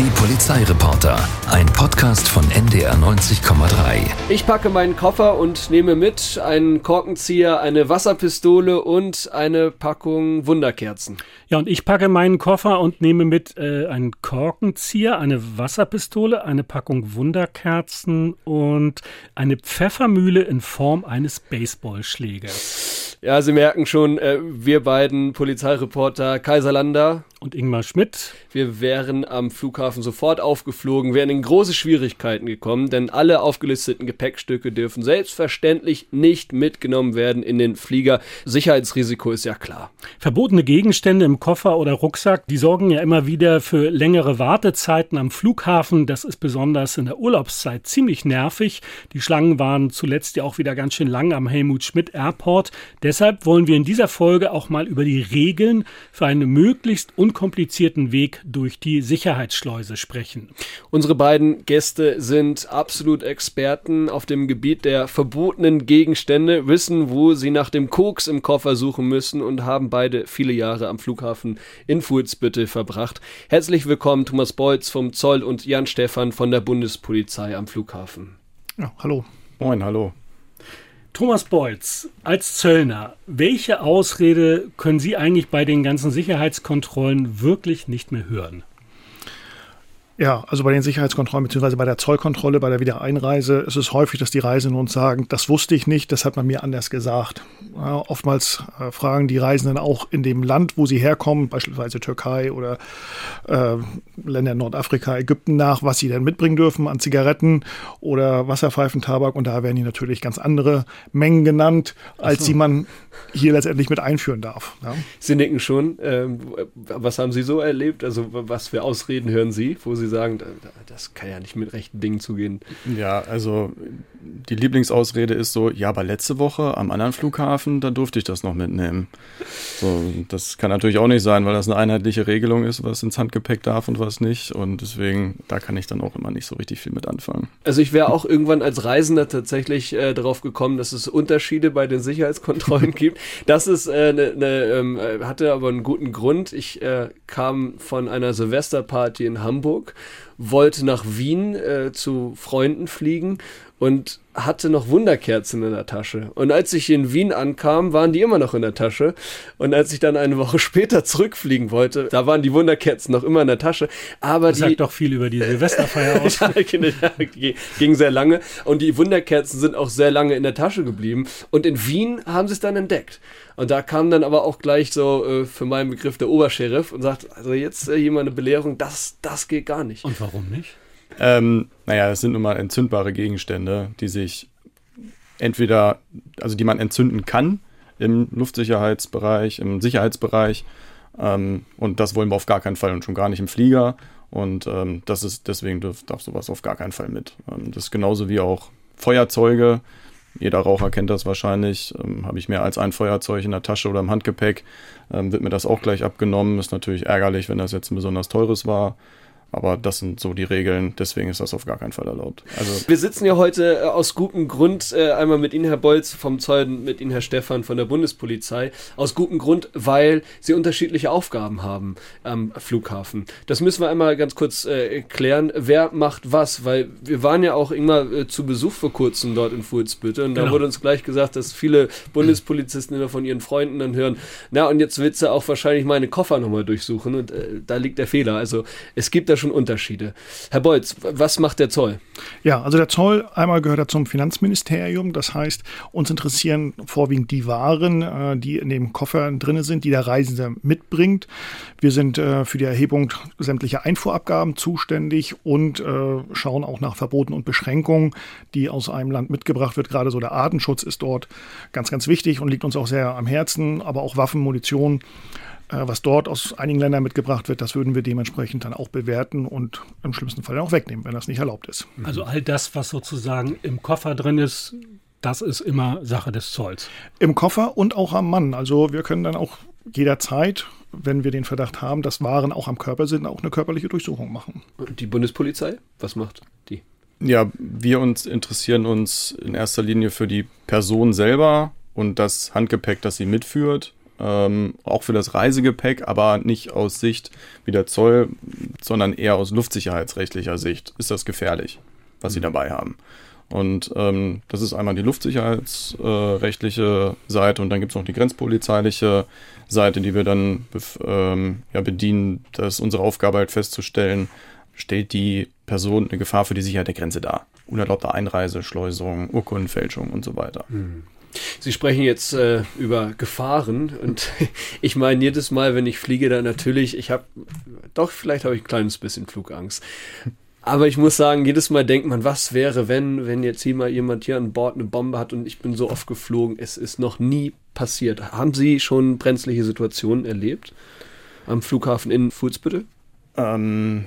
Die Polizeireporter, ein Podcast von NDR 90,3. Ich packe meinen Koffer und nehme mit einen Korkenzieher, eine Wasserpistole und eine Packung Wunderkerzen. Ja, und ich packe meinen Koffer und nehme mit äh, einen Korkenzieher, eine Wasserpistole, eine Packung Wunderkerzen und eine Pfeffermühle in Form eines Baseballschlägers. Ja, Sie merken schon, äh, wir beiden Polizeireporter Kaiserlander und Ingmar Schmidt. Wir wären am Flughafen sofort aufgeflogen, wären in große Schwierigkeiten gekommen, denn alle aufgelisteten Gepäckstücke dürfen selbstverständlich nicht mitgenommen werden in den Flieger. Sicherheitsrisiko ist ja klar. Verbotene Gegenstände im Koffer oder Rucksack, die sorgen ja immer wieder für längere Wartezeiten am Flughafen. Das ist besonders in der Urlaubszeit ziemlich nervig. Die Schlangen waren zuletzt ja auch wieder ganz schön lang am Helmut Schmidt Airport. Deshalb wollen wir in dieser Folge auch mal über die Regeln für eine möglichst unkomplizierten Weg durch die Sicherheitsschleuse sprechen. Unsere beiden Gäste sind absolut Experten auf dem Gebiet der verbotenen Gegenstände, wissen, wo sie nach dem Koks im Koffer suchen müssen und haben beide viele Jahre am Flughafen in Fuhlsbüttel verbracht. Herzlich willkommen Thomas Beutz vom Zoll und Jan Stefan von der Bundespolizei am Flughafen. Ja, hallo. Moin, hallo. Thomas Beutz, als Zöllner, welche Ausrede können Sie eigentlich bei den ganzen Sicherheitskontrollen wirklich nicht mehr hören? Ja, also bei den Sicherheitskontrollen bzw. bei der Zollkontrolle, bei der Wiedereinreise ist es häufig, dass die Reisenden uns sagen, das wusste ich nicht, das hat man mir anders gesagt. Ja, oftmals äh, fragen die Reisenden auch in dem Land, wo sie herkommen, beispielsweise Türkei oder äh, Länder in Nordafrika, Ägypten nach, was sie denn mitbringen dürfen an Zigaretten oder Wasserpfeifen, Tabak. Und da werden die natürlich ganz andere Mengen genannt, als so. die man hier letztendlich mit einführen darf. Ja. Sie nicken schon. Ähm, was haben Sie so erlebt? Also was für Ausreden hören Sie, wo Sie sagen, das kann ja nicht mit rechten Dingen zugehen. Ja, also die Lieblingsausrede ist so, ja, aber letzte Woche am anderen Flughafen, da durfte ich das noch mitnehmen. So, das kann natürlich auch nicht sein, weil das eine einheitliche Regelung ist, was ins Handgepäck darf und was nicht. Und deswegen, da kann ich dann auch immer nicht so richtig viel mit anfangen. Also ich wäre auch irgendwann als Reisender tatsächlich äh, darauf gekommen, dass es Unterschiede bei den Sicherheitskontrollen gibt. Das ist äh, ne, ne, ähm, äh, hatte aber einen guten Grund. Ich äh, kam von einer Silvesterparty in Hamburg, wollte nach Wien äh, zu Freunden fliegen und hatte noch Wunderkerzen in der Tasche. Und als ich in Wien ankam, waren die immer noch in der Tasche. Und als ich dann eine Woche später zurückfliegen wollte, da waren die Wunderkerzen noch immer in der Tasche. Aber das die sagt doch viel über die Silvesterfeier aus. ja, ging sehr lange. Und die Wunderkerzen sind auch sehr lange in der Tasche geblieben. Und in Wien haben sie es dann entdeckt. Und da kam dann aber auch gleich so äh, für meinen Begriff der Obersheriff und sagt, also jetzt äh, hier mal eine Belehrung, das, das geht gar nicht. Und warum nicht? Ähm, naja, es sind nun mal entzündbare Gegenstände, die sich entweder, also die man entzünden kann im Luftsicherheitsbereich, im Sicherheitsbereich. Ähm, und das wollen wir auf gar keinen Fall und schon gar nicht im Flieger. Und ähm, das ist, deswegen darf, darf sowas auf gar keinen Fall mit. Ähm, das ist genauso wie auch Feuerzeuge. Jeder Raucher kennt das wahrscheinlich. Ähm, Habe ich mehr als ein Feuerzeug in der Tasche oder im Handgepäck, ähm, wird mir das auch gleich abgenommen. Ist natürlich ärgerlich, wenn das jetzt ein besonders teures war. Aber das sind so die Regeln, deswegen ist das auf gar keinen Fall erlaubt. Also wir sitzen ja heute äh, aus gutem Grund äh, einmal mit Ihnen, Herr Bolz vom Zoll, mit Ihnen, Herr Stefan von der Bundespolizei. Aus gutem Grund, weil Sie unterschiedliche Aufgaben haben am Flughafen. Das müssen wir einmal ganz kurz äh, klären. Wer macht was? Weil wir waren ja auch immer äh, zu Besuch vor kurzem dort in Fuhlsbütte und genau. da wurde uns gleich gesagt, dass viele Bundespolizisten immer von ihren Freunden dann hören, na und jetzt willst du auch wahrscheinlich meine Koffer nochmal durchsuchen und äh, da liegt der Fehler. Also es gibt da schon Unterschiede. Herr Bolz, was macht der Zoll? Ja, also der Zoll, einmal gehört er zum Finanzministerium. Das heißt, uns interessieren vorwiegend die Waren, äh, die in dem Koffer drin sind, die der Reisende mitbringt. Wir sind äh, für die Erhebung sämtlicher Einfuhrabgaben zuständig und äh, schauen auch nach Verboten und Beschränkungen, die aus einem Land mitgebracht wird. Gerade so der Artenschutz ist dort ganz, ganz wichtig und liegt uns auch sehr am Herzen, aber auch Waffen, Munition was dort aus einigen Ländern mitgebracht wird, das würden wir dementsprechend dann auch bewerten und im schlimmsten Fall auch wegnehmen, wenn das nicht erlaubt ist. Also all das, was sozusagen im Koffer drin ist, das ist immer Sache des Zolls. Im Koffer und auch am Mann. Also wir können dann auch jederzeit, wenn wir den Verdacht haben, dass Waren auch am Körper sind, auch eine körperliche Durchsuchung machen. Die Bundespolizei, was macht die? Ja, wir uns interessieren uns in erster Linie für die Person selber und das Handgepäck, das sie mitführt ähm, auch für das Reisegepäck, aber nicht aus Sicht wie der Zoll, sondern eher aus luftsicherheitsrechtlicher Sicht. Ist das gefährlich, was sie dabei haben? Und ähm, das ist einmal die luftsicherheitsrechtliche äh, Seite und dann gibt es noch die grenzpolizeiliche Seite, die wir dann ähm, ja, bedienen. Das ist unsere Aufgabe halt festzustellen, stellt die Person eine Gefahr für die Sicherheit der Grenze dar. Unerlaubte Einreise, Schleusung, Urkundenfälschung und so weiter. Hm. Sie sprechen jetzt äh, über Gefahren und ich meine jedes Mal, wenn ich fliege, dann natürlich, ich habe, doch, vielleicht habe ich ein kleines bisschen Flugangst. Aber ich muss sagen, jedes Mal denkt man, was wäre, wenn, wenn jetzt hier mal jemand hier an Bord eine Bombe hat und ich bin so oft geflogen. Es ist noch nie passiert. Haben Sie schon brenzliche Situationen erlebt am Flughafen in Fuhlsbüttel? Ähm,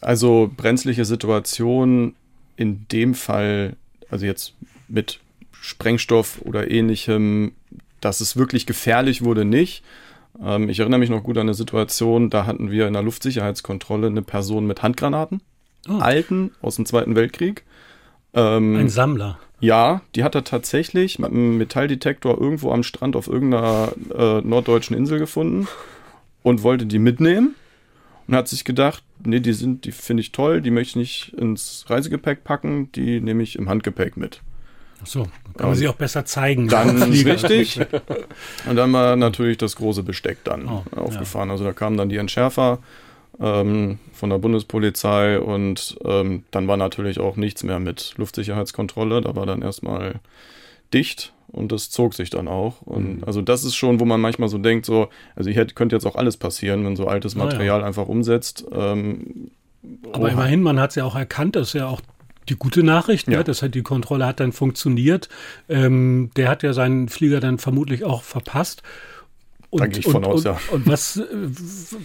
also brenzliche Situationen in dem Fall, also jetzt mit Sprengstoff oder ähnlichem, dass es wirklich gefährlich wurde, nicht. Ähm, ich erinnere mich noch gut an eine Situation, da hatten wir in der Luftsicherheitskontrolle eine Person mit Handgranaten, oh. alten aus dem Zweiten Weltkrieg. Ähm, Ein Sammler. Ja, die hat er tatsächlich mit einem Metalldetektor irgendwo am Strand auf irgendeiner äh, norddeutschen Insel gefunden und wollte die mitnehmen und hat sich gedacht, nee, die sind, die finde ich toll, die möchte ich nicht ins Reisegepäck packen, die nehme ich im Handgepäck mit. Ach so, kann man sie auch besser zeigen. Dann richtig. Und dann war natürlich das große Besteck dann oh, aufgefahren. Ja. Also da kamen dann die Entschärfer ähm, von der Bundespolizei und ähm, dann war natürlich auch nichts mehr mit Luftsicherheitskontrolle. Da war dann erstmal dicht und das zog sich dann auch. Und mhm. also das ist schon, wo man manchmal so denkt, so, also hier könnte jetzt auch alles passieren, wenn so altes Material ja. einfach umsetzt. Ähm, aber immerhin, man hat es ja auch erkannt, dass ja auch die gute Nachricht, ne? ja. ne? das hat die Kontrolle hat dann funktioniert. Ähm, der hat ja seinen Flieger dann vermutlich auch verpasst. Und, da gehe ich von und, aus, und, ja. Und was,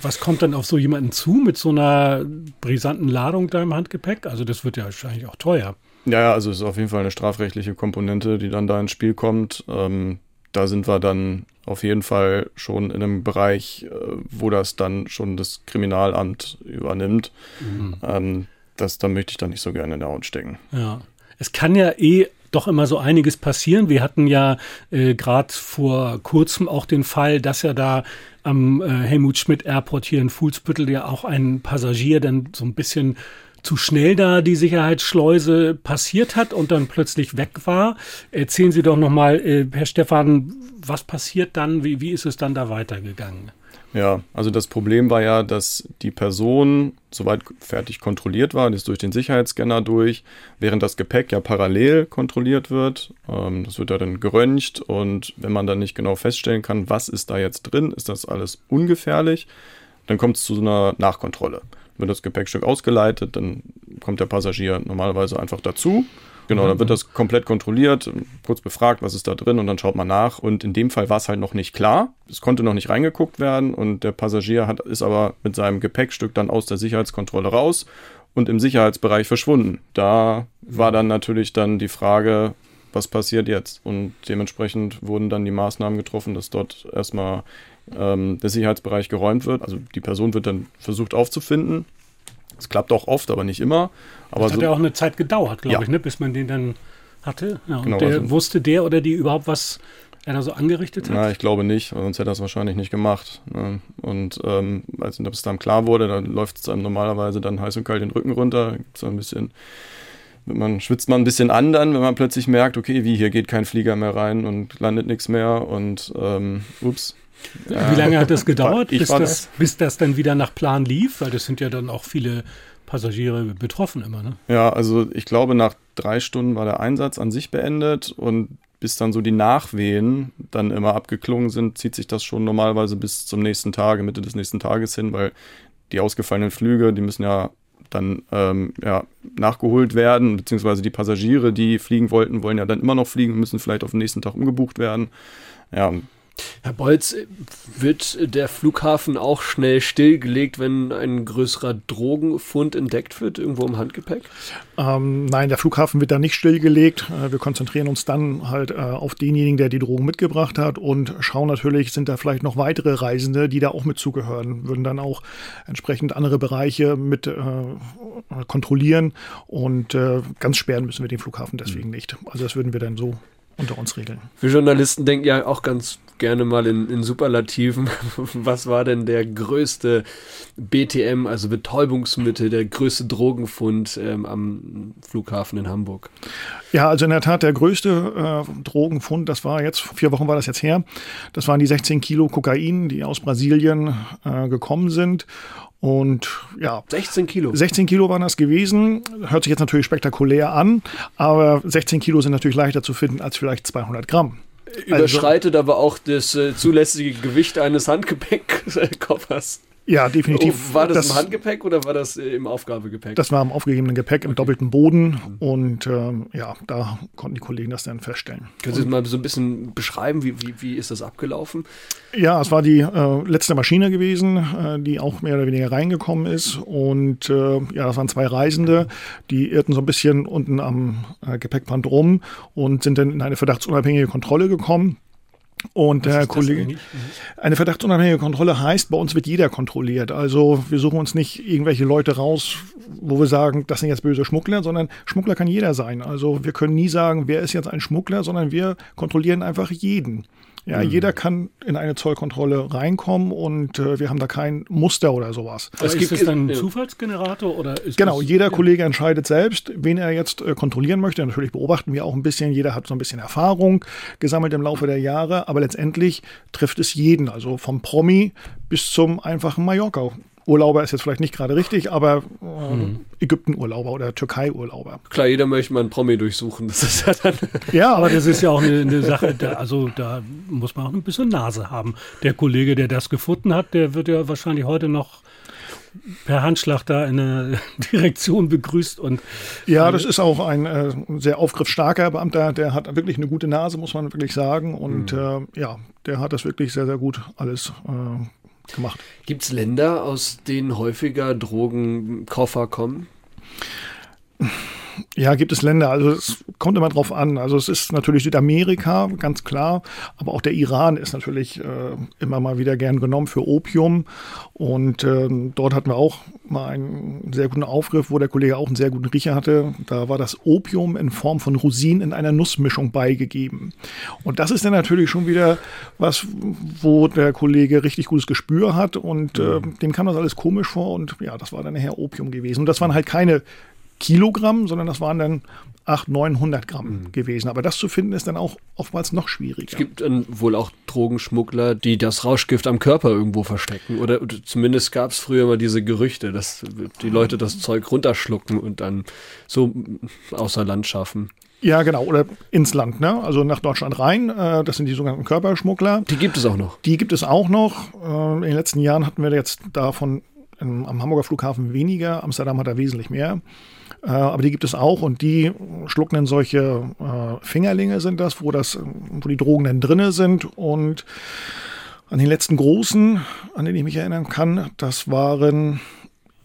was kommt dann auf so jemanden zu mit so einer brisanten Ladung da im Handgepäck? Also das wird ja wahrscheinlich auch teuer. Ja, also es ist auf jeden Fall eine strafrechtliche Komponente, die dann da ins Spiel kommt. Ähm, da sind wir dann auf jeden Fall schon in einem Bereich, äh, wo das dann schon das Kriminalamt übernimmt. Mhm. Ähm, das, da möchte ich dann nicht so gerne in der Haut stecken. Ja. Es kann ja eh doch immer so einiges passieren. Wir hatten ja äh, gerade vor kurzem auch den Fall, dass ja da am äh, Helmut Schmidt Airport hier in Fuhlsbüttel ja auch ein Passagier dann so ein bisschen zu schnell da die Sicherheitsschleuse passiert hat und dann plötzlich weg war. Erzählen Sie doch nochmal, äh, Herr Stefan, was passiert dann? Wie, wie ist es dann da weitergegangen? Ja, also das Problem war ja, dass die Person soweit fertig kontrolliert war, die ist durch den Sicherheitsscanner durch, während das Gepäck ja parallel kontrolliert wird. Ähm, das wird ja dann geröntgt und wenn man dann nicht genau feststellen kann, was ist da jetzt drin, ist das alles ungefährlich, dann kommt es zu so einer Nachkontrolle. Wird das Gepäckstück ausgeleitet, dann kommt der Passagier normalerweise einfach dazu Genau, dann wird das komplett kontrolliert, kurz befragt, was ist da drin und dann schaut man nach. Und in dem Fall war es halt noch nicht klar. Es konnte noch nicht reingeguckt werden und der Passagier hat, ist aber mit seinem Gepäckstück dann aus der Sicherheitskontrolle raus und im Sicherheitsbereich verschwunden. Da war dann natürlich dann die Frage, was passiert jetzt? Und dementsprechend wurden dann die Maßnahmen getroffen, dass dort erstmal ähm, der Sicherheitsbereich geräumt wird. Also die Person wird dann versucht aufzufinden, es klappt auch oft, aber nicht immer. Aber das hat so, ja auch eine Zeit gedauert, glaube ja. ich, ne, bis man den dann hatte. Ja, und genau, der, also, wusste der oder die überhaupt, was er da so angerichtet hat? Na, ich glaube nicht, sonst hätte er es wahrscheinlich nicht gemacht. Ne? Und ähm, als es dann klar wurde, dann läuft es einem normalerweise dann heiß und kalt den Rücken runter, gibt es ein bisschen man schwitzt man ein bisschen an dann, wenn man plötzlich merkt, okay, wie hier geht kein Flieger mehr rein und landet nichts mehr und ähm, ups. Wie lange hat das gedauert, bis das, bis das dann wieder nach Plan lief? Weil das sind ja dann auch viele Passagiere betroffen immer, ne? Ja, also ich glaube, nach drei Stunden war der Einsatz an sich beendet und bis dann so die Nachwehen dann immer abgeklungen sind, zieht sich das schon normalerweise bis zum nächsten Tage, Mitte des nächsten Tages hin, weil die ausgefallenen Flüge, die müssen ja dann ähm, ja, nachgeholt werden, beziehungsweise die Passagiere, die fliegen wollten, wollen ja dann immer noch fliegen, müssen vielleicht auf den nächsten Tag umgebucht werden. Ja, Herr Bolz, wird der Flughafen auch schnell stillgelegt, wenn ein größerer Drogenfund entdeckt wird, irgendwo im Handgepäck? Ähm, nein, der Flughafen wird da nicht stillgelegt. Äh, wir konzentrieren uns dann halt äh, auf denjenigen, der die Drogen mitgebracht hat und schauen natürlich, sind da vielleicht noch weitere Reisende, die da auch mit zugehören, würden dann auch entsprechend andere Bereiche mit äh, kontrollieren und äh, ganz sperren müssen wir den Flughafen deswegen mhm. nicht. Also das würden wir dann so unter uns regeln. Wir Journalisten denken ja auch ganz gerne mal in, in Superlativen. Was war denn der größte BTM, also Betäubungsmittel, der größte Drogenfund ähm, am Flughafen in Hamburg? Ja, also in der Tat der größte äh, Drogenfund, das war jetzt, vier Wochen war das jetzt her, das waren die 16 Kilo Kokain, die aus Brasilien äh, gekommen sind. Und ja. 16 Kilo. 16 Kilo waren das gewesen. Hört sich jetzt natürlich spektakulär an, aber 16 Kilo sind natürlich leichter zu finden als vielleicht 200 Gramm. Überschreitet also, aber auch das äh, zulässige Gewicht eines Handgepäckkoffers. Ja, definitiv. Oh, war das, das, im Handgepäck oder war das äh, im Aufgabegepäck? Das war im aufgegebenen Gepäck im okay. doppelten Boden und ähm, ja, da konnten die Kollegen das dann feststellen. Können Sie mal so ein bisschen beschreiben, wie, wie, wie ist das abgelaufen? Ja, es war die äh, letzte Maschine gewesen, äh, die auch mehr oder weniger reingekommen ist und äh, ja, das waren zwei Reisende, die irrten so ein bisschen unten am äh, Gepäckband rum und sind dann in eine verdachtsunabhängige Kontrolle gekommen. Und der Kollege, mhm. eine verdachtsunabhängige Kontrolle heißt, bei uns wird jeder kontrolliert. Also wir suchen uns nicht irgendwelche Leute raus, wo wir sagen, das sind jetzt böse Schmuggler, sondern Schmuggler kann jeder sein. Also wir können nie sagen, wer ist jetzt ein Schmuggler, sondern wir kontrollieren einfach jeden. Ja, mhm. jeder kann in eine Zollkontrolle reinkommen und äh, wir haben da kein Muster oder sowas. Aber es gibt ist es dann ein Zufallsgenerator oder ist Genau, das, jeder ja. Kollege entscheidet selbst, wen er jetzt äh, kontrollieren möchte. Natürlich beobachten wir auch ein bisschen, jeder hat so ein bisschen Erfahrung gesammelt im Laufe der Jahre, aber letztendlich trifft es jeden, also vom Promi bis zum einfachen Mallorca Urlauber ist jetzt vielleicht nicht gerade richtig, aber äh, mhm. Ägypten-Urlauber oder Türkei-Urlauber. Klar, jeder möchte mal einen Promi durchsuchen. Das ist ja dann. ja, aber das ist ja auch eine, eine Sache, da, also da muss man auch ein bisschen Nase haben. Der Kollege, der das gefunden hat, der wird ja wahrscheinlich heute noch per Handschlag da in der Direktion begrüßt und ja, das ist auch ein äh, sehr aufgriffsstarker Beamter, der hat wirklich eine gute Nase, muss man wirklich sagen und mhm. äh, ja, der hat das wirklich sehr sehr gut alles äh, gemacht. Gibt es Länder, aus denen häufiger Drogenkoffer kommen? Ja, gibt es Länder. Also es kommt immer drauf an. Also es ist natürlich Südamerika, ganz klar, aber auch der Iran ist natürlich äh, immer mal wieder gern genommen für Opium. Und äh, dort hatten wir auch mal einen sehr guten Aufgriff, wo der Kollege auch einen sehr guten Riecher hatte. Da war das Opium in Form von Rosinen in einer Nussmischung beigegeben. Und das ist dann natürlich schon wieder was, wo der Kollege richtig gutes Gespür hat und äh, dem kam das alles komisch vor. Und ja, das war dann nachher Opium gewesen. Und das waren halt keine Kilogramm, sondern das waren dann 800, 900 Gramm mhm. gewesen. Aber das zu finden ist dann auch oftmals noch schwieriger. Es gibt dann wohl auch Drogenschmuggler, die das Rauschgift am Körper irgendwo verstecken. Oder zumindest gab es früher mal diese Gerüchte, dass die Leute das Zeug runterschlucken und dann so außer Land schaffen. Ja, genau, oder ins Land, ne? Also nach Deutschland rein. Äh, das sind die sogenannten Körperschmuggler. Die gibt es auch noch. Die gibt es auch noch. Äh, in den letzten Jahren hatten wir jetzt davon am Hamburger Flughafen weniger. Amsterdam hat da wesentlich mehr. Äh, aber die gibt es auch und die schlucken dann solche äh, Fingerlinge sind das, wo das, wo die Drogen dann drinne sind und an den letzten großen, an den ich mich erinnern kann, das waren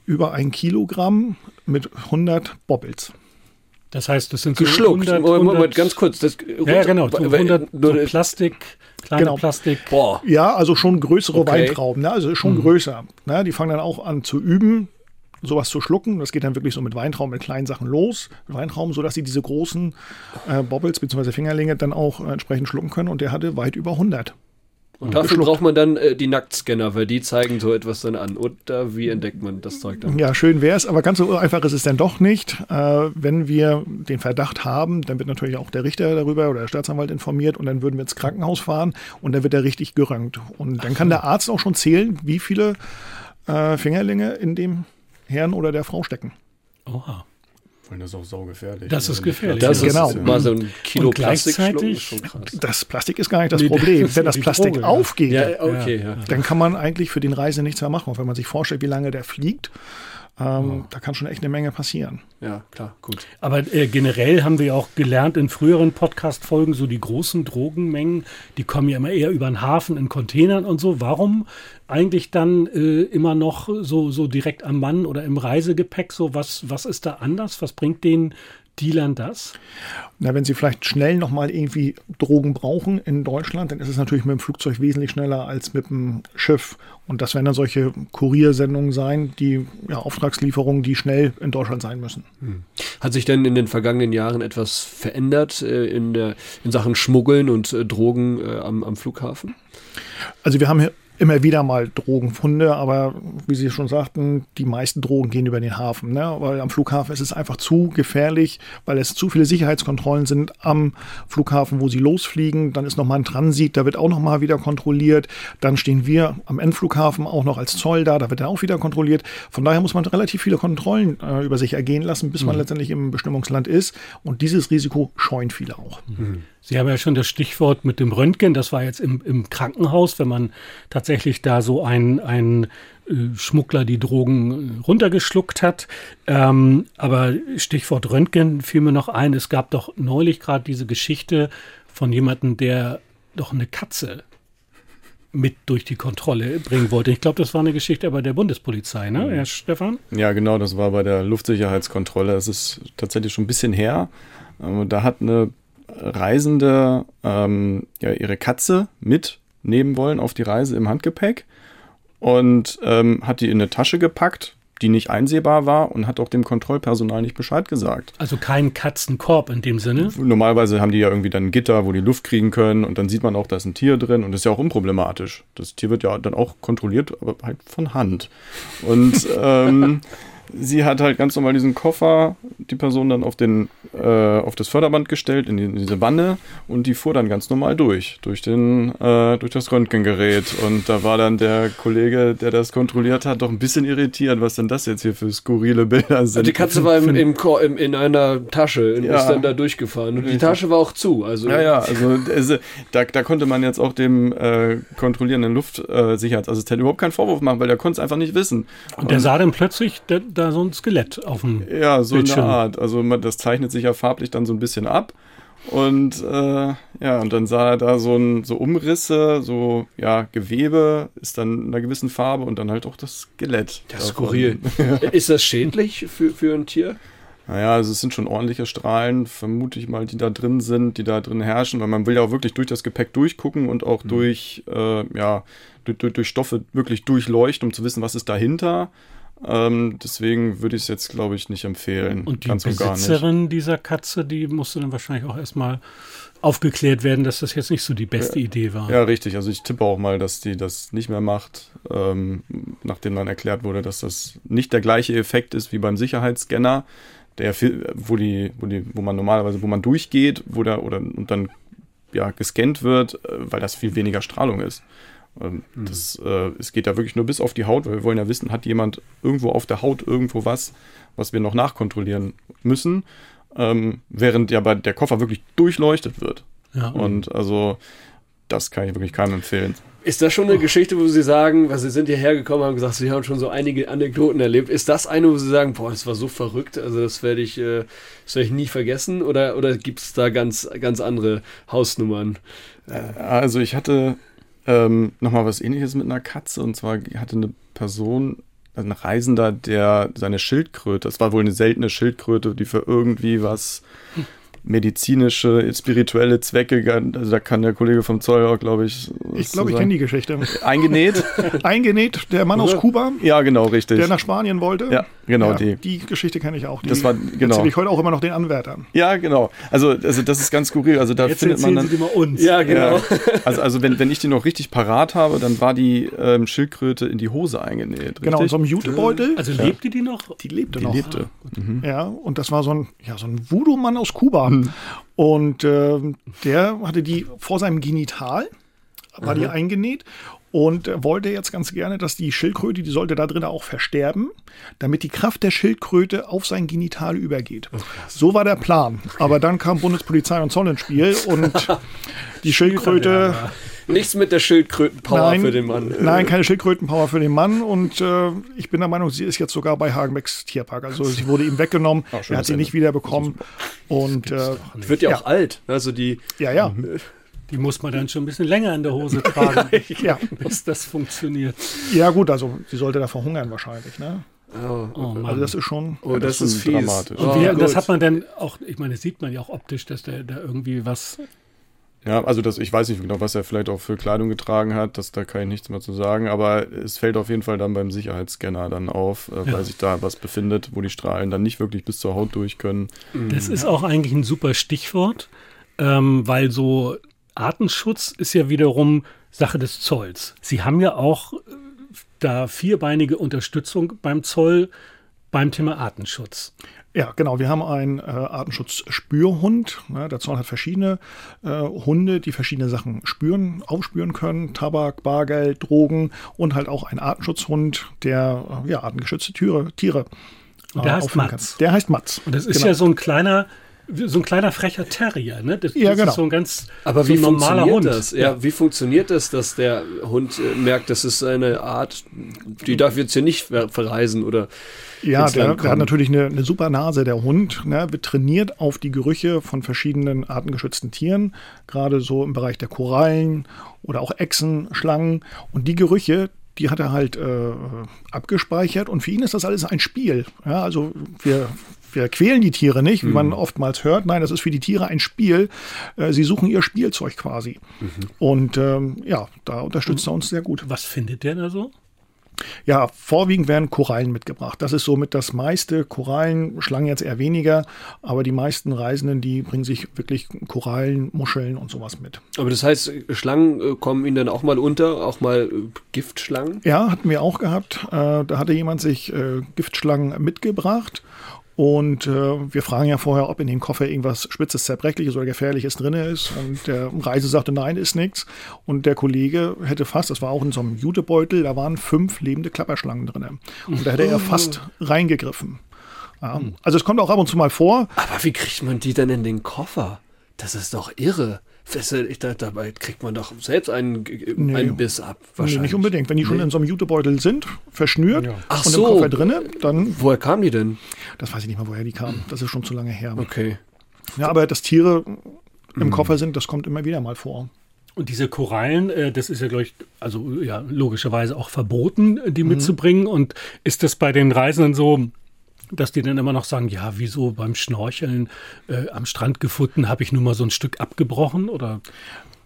über ein Kilogramm mit 100 Bobbles. Das heißt, das sind so geschluckt. 100, 100, Moment, ganz kurz. Das, ja, genau. So 100 so Plastik, kleine genau. Plastik. Boah. Ja, also schon größere okay. Weintrauben. Ne? Also schon mhm. größer. Ne? Die fangen dann auch an zu üben sowas zu schlucken. Das geht dann wirklich so mit Weintrauben, mit kleinen Sachen los, Weintrauben, sodass sie diese großen äh, Bobbles bzw. Fingerlinge dann auch äh, entsprechend schlucken können. Und der hatte weit über 100. Und dafür geschluckt. braucht man dann äh, die Nacktscanner, weil die zeigen so etwas dann an. Oder wie entdeckt man das Zeug dann? Ja, schön wäre es, aber ganz so einfach ist es dann doch nicht. Äh, wenn wir den Verdacht haben, dann wird natürlich auch der Richter darüber oder der Staatsanwalt informiert und dann würden wir ins Krankenhaus fahren und dann wird er richtig gerönt. Und dann kann der Arzt auch schon zählen, wie viele äh, Fingerlinge in dem Herrn oder der Frau stecken. Oha. Weil das ist auch saugefährlich. Das ist gefährlich. Das ist genau. mal so ein Kilo und gleichzeitig, Das Plastik ist gar nicht das nee, Problem. Das wenn das Plastik Droge, aufgeht, ja, okay, ja. dann kann man eigentlich für den Reise nichts mehr machen. Und wenn man sich vorstellt, wie lange der fliegt, ähm, oh. Da kann schon echt eine Menge passieren. Ja, klar, gut. Aber äh, generell haben wir auch gelernt in früheren Podcast-Folgen, so die großen Drogenmengen, die kommen ja immer eher über den Hafen in Containern und so. Warum eigentlich dann äh, immer noch so, so direkt am Mann oder im Reisegepäck? So, was, was ist da anders? Was bringt den Dealern das? Na, wenn sie vielleicht schnell nochmal irgendwie Drogen brauchen in Deutschland, dann ist es natürlich mit dem Flugzeug wesentlich schneller als mit dem Schiff. Und das werden dann solche Kuriersendungen sein, die ja, Auftragslieferungen, die schnell in Deutschland sein müssen. Hm. Hat sich denn in den vergangenen Jahren etwas verändert äh, in, der, in Sachen Schmuggeln und äh, Drogen äh, am, am Flughafen? Also wir haben hier immer wieder mal Drogenfunde, aber wie Sie schon sagten, die meisten Drogen gehen über den Hafen, ne? weil am Flughafen ist es einfach zu gefährlich, weil es zu viele Sicherheitskontrollen sind am Flughafen, wo Sie losfliegen. Dann ist nochmal ein Transit, da wird auch nochmal wieder kontrolliert. Dann stehen wir am Endflughafen auch noch als Zoll da, da wird dann auch wieder kontrolliert. Von daher muss man relativ viele Kontrollen äh, über sich ergehen lassen, bis man mhm. letztendlich im Bestimmungsland ist. Und dieses Risiko scheuen viele auch. Mhm. Sie haben ja schon das Stichwort mit dem Röntgen, das war jetzt im, im Krankenhaus, wenn man tatsächlich da so ein, ein äh, Schmuggler die Drogen runtergeschluckt hat. Ähm, aber Stichwort Röntgen fiel mir noch ein, es gab doch neulich gerade diese Geschichte von jemandem, der doch eine Katze mit durch die Kontrolle bringen wollte. Ich glaube, das war eine Geschichte bei der Bundespolizei, ne, Herr Stefan? Ja, genau, das war bei der Luftsicherheitskontrolle. Das ist tatsächlich schon ein bisschen her. Da hat eine Reisende ähm, ja, ihre Katze mitnehmen wollen auf die Reise im Handgepäck und ähm, hat die in eine Tasche gepackt, die nicht einsehbar war und hat auch dem Kontrollpersonal nicht Bescheid gesagt. Also kein Katzenkorb in dem Sinne? Normalerweise haben die ja irgendwie dann ein Gitter, wo die Luft kriegen können und dann sieht man auch, da ist ein Tier drin und das ist ja auch unproblematisch. Das Tier wird ja dann auch kontrolliert, aber halt von Hand. Und ähm, sie hat halt ganz normal diesen Koffer, die Person dann auf, den, äh, auf das Förderband gestellt, in, die, in, diese Wanne und die fuhr dann ganz normal durch, durch, den, äh, durch das Röntgengerät. Und da war dann der Kollege, der das kontrolliert hat, doch ein bisschen irritiert, was denn das jetzt hier für skurrile Bilder sind. Also die Katze war im, im, im, in einer Tasche und ja. ist dann da durchgefahren. Und die Tasche war auch zu. Also ja, ja, also, also da, da konnte man jetzt auch dem äh, kontrollierenden Luftsicherheitsassistenten überhaupt keinen Vorwurf machen, weil der konnte es einfach nicht wissen. Und der sah dann plötzlich, der, da so ein Skelett auf dem Ja, so Bildschirm. eine Art. Also man, das zeichnet sich ja farblich dann so ein bisschen ab. Und äh, ja, und dann sah er da so, ein, so Umrisse, so ja, Gewebe ist dann in einer gewissen Farbe und dann halt auch das Skelett. Das ist skurril. ist das schädlich für, für ein Tier? Naja, also es sind schon ordentliche Strahlen, vermute ich mal, die da drin sind, die da drin herrschen, weil man will ja auch wirklich durch das Gepäck durchgucken und auch mhm. durch, äh, ja, durch, durch, Stoffe wirklich durchleuchten, um zu wissen, was ist dahinter. Ähm, deswegen würde ich es jetzt, glaube ich, nicht empfehlen. Und die Ganz Besitzerin dieser Katze, die musste dann wahrscheinlich auch erstmal aufgeklärt werden, dass das jetzt nicht so die beste ja, Idee war. Ja, richtig. Also ich tippe auch mal, dass die das nicht mehr macht, ähm, nachdem dann erklärt wurde, dass das nicht der gleiche Effekt ist wie beim Sicherheitsscanner, der wo die, wo die, wo man normalerweise, wo man durchgeht, wo der oder und dann ja gescannt wird, äh, weil das viel weniger Strahlung ist. Ähm, mhm. Das, äh, es geht ja wirklich nur bis auf die Haut, weil wir wollen ja wissen, hat jemand irgendwo auf der Haut irgendwo was, was wir noch nachkontrollieren müssen, ähm, während ja bei der Koffer wirklich durchleuchtet wird. Ja. Und also das kann ich wirklich keinem empfehlen. Ist das schon eine Geschichte, wo Sie sagen, weil Sie sind hierher gekommen, haben gesagt, Sie haben schon so einige Anekdoten erlebt. Ist das eine, wo Sie sagen, boah, das war so verrückt, also das werde ich, äh, das werde ich nie vergessen? Oder, oder gibt es da ganz, ganz andere Hausnummern? Also ich hatte ähm, nochmal was ähnliches mit einer Katze. Und zwar hatte eine Person, ein Reisender, der seine Schildkröte, das war wohl eine seltene Schildkröte, die für irgendwie was medizinische, spirituelle Zwecke, also da kann der Kollege vom Zoll auch, glaube ich. Ich glaube, ich kenne die Geschichte. Eingenäht? Eingenäht, der Mann aus Kuba. Ja, genau, richtig. Der nach Spanien wollte. Ja, genau, ja, die. Die Geschichte kenne ich auch. Die das war, genau. erzähle ich heute auch immer noch den Anwärtern. Ja, genau. Also, also das ist ganz skurril. Also da Jetzt findet man dann. Sie die mal uns. Ja, genau. Ja. Also, also wenn, wenn ich die noch richtig parat habe, dann war die ähm, Schildkröte in die Hose eingenäht. Richtig? Genau, in so einem Jutebeutel. Also lebte die noch? Die lebte die noch. lebte. Mhm. Ja, und das war so ein, ja, so ein Voodoo-Mann aus Kuba. Mhm. Und äh, der hatte die vor seinem Genital, war Aha. die eingenäht und wollte jetzt ganz gerne, dass die Schildkröte, die sollte da drin auch versterben, damit die Kraft der Schildkröte auf sein Genital übergeht. Oh, so war der Plan. Aber dann kam Bundespolizei und Zoll ins Spiel und die Schildkröte Nichts mit der Schildkrötenpower für den Mann. Nein, keine Schildkrötenpower für den Mann. Und äh, ich bin der Meinung, sie ist jetzt sogar bei Hagenbecks Tierpark. Also sie wurde ihm weggenommen. Ach, er hat sie nicht wiederbekommen. Und äh, wird ja, ja auch alt. Also die. Ja, ja. Die muss man dann schon ein bisschen länger in der Hose tragen, ja, bis das funktioniert. Ja, gut, also sie sollte da verhungern wahrscheinlich, ne? Oh, oh also das ist schon, oh, das, das ist fies. dramatisch. Und wie, das hat man dann auch, ich meine, das sieht man ja auch optisch, dass der da irgendwie was Ja, also das, ich weiß nicht genau, was er vielleicht auch für Kleidung getragen hat, das, da kann ich nichts mehr zu sagen, aber es fällt auf jeden Fall dann beim Sicherheitsscanner dann auf, äh, weil sich da was befindet, wo die Strahlen dann nicht wirklich bis zur Haut durch können. Das ist auch eigentlich ein super Stichwort, ähm, weil so Artenschutz ist ja wiederum Sache des Zolls. Sie haben ja auch äh, da vierbeinige Unterstützung beim Zoll beim Thema Artenschutz. Ja, genau. Wir haben einen äh, Artenschutz-Spürhund. Ja, der Zoll hat verschiedene äh, Hunde, die verschiedene Sachen spüren, aufspüren können. Tabak, Bargeld, Drogen und halt auch ein Artenschutzhund, der äh, ja, artengeschützte Tiere, Tiere Und der äh, heißt Mats. Kann. Der heißt Mats. Und das ist Genau. ja so ein kleiner, so ein kleiner frecher Terrier, ne? Das, Ja, das genau. ist so ein ganz Aber so wie ein normaler funktioniert Hund. das? Ja, wie funktioniert das, dass der Hund äh, merkt, das ist eine Art, die darf jetzt hier nicht ver verreisen oder Ja, der, der hat natürlich eine, eine super Nase, der Hund. Ne, wird trainiert auf die Gerüche von verschiedenen artengeschützten Tieren, gerade so im Bereich der Korallen oder auch Echsen, Schlangen. Und die Gerüche, die hat er halt äh, abgespeichert und für ihn ist das alles ein Spiel. Ja, also wir, wir quälen die Tiere nicht, wie man oftmals hört. Nein, das ist für die Tiere ein Spiel. Äh, sie suchen ihr Spielzeug quasi. Und ähm, ja, da unterstützt er uns sehr gut. Was findet der da so? Ja, vorwiegend werden Korallen mitgebracht. Das ist somit das meiste. Korallen, Schlangen jetzt eher weniger, aber die meisten Reisenden, die bringen sich wirklich Korallen, Muscheln und sowas mit. Aber das heißt, Schlangen äh, kommen ihnen dann auch mal unter, auch mal äh, Giftschlangen? Ja, hatten wir auch gehabt. Äh, da hatte jemand sich Giftschlangen mitgebracht. Und äh, wir fragen ja vorher, ob in dem Koffer irgendwas Spitzes, Zerbrechliches oder Gefährliches drin ist. Und der Reise sagte, nein, ist nichts. Und der Kollege hätte fast, das war auch in so einem Jutebeutel, da waren fünf lebende Klapperschlangen drin. Und da hätte er fast reingegriffen. Ja, also es kommt auch ab und zu mal vor. Aber wie kriegt man die denn in den Koffer? Das ist doch irre. Ist- Ich dachte, dabei kriegt man doch selbst einen, äh, Nee. einen Biss ab. Nee, Wahrscheinlich. nicht unbedingt. Wenn die schon Nee. in so einem Jutebeutel sind, verschnürt Ach und so. im Koffer drinne, dann, Woher kamen die denn? das weiß ich nicht mal, woher die kamen. Das ist schon zu lange her. Okay. Ja, aber dass Tiere Mhm. im Koffer sind, das kommt immer wieder mal vor. Und diese Korallen, äh, das ist ja, glaube ich, also ja, logischerweise auch verboten, äh, Mhm. die mitzubringen. Und ist das bei den Reisenden so, dass die dann immer noch sagen, ja, wieso beim Schnorcheln äh, am Strand gefunden, habe ich nur mal so ein Stück abgebrochen? Oder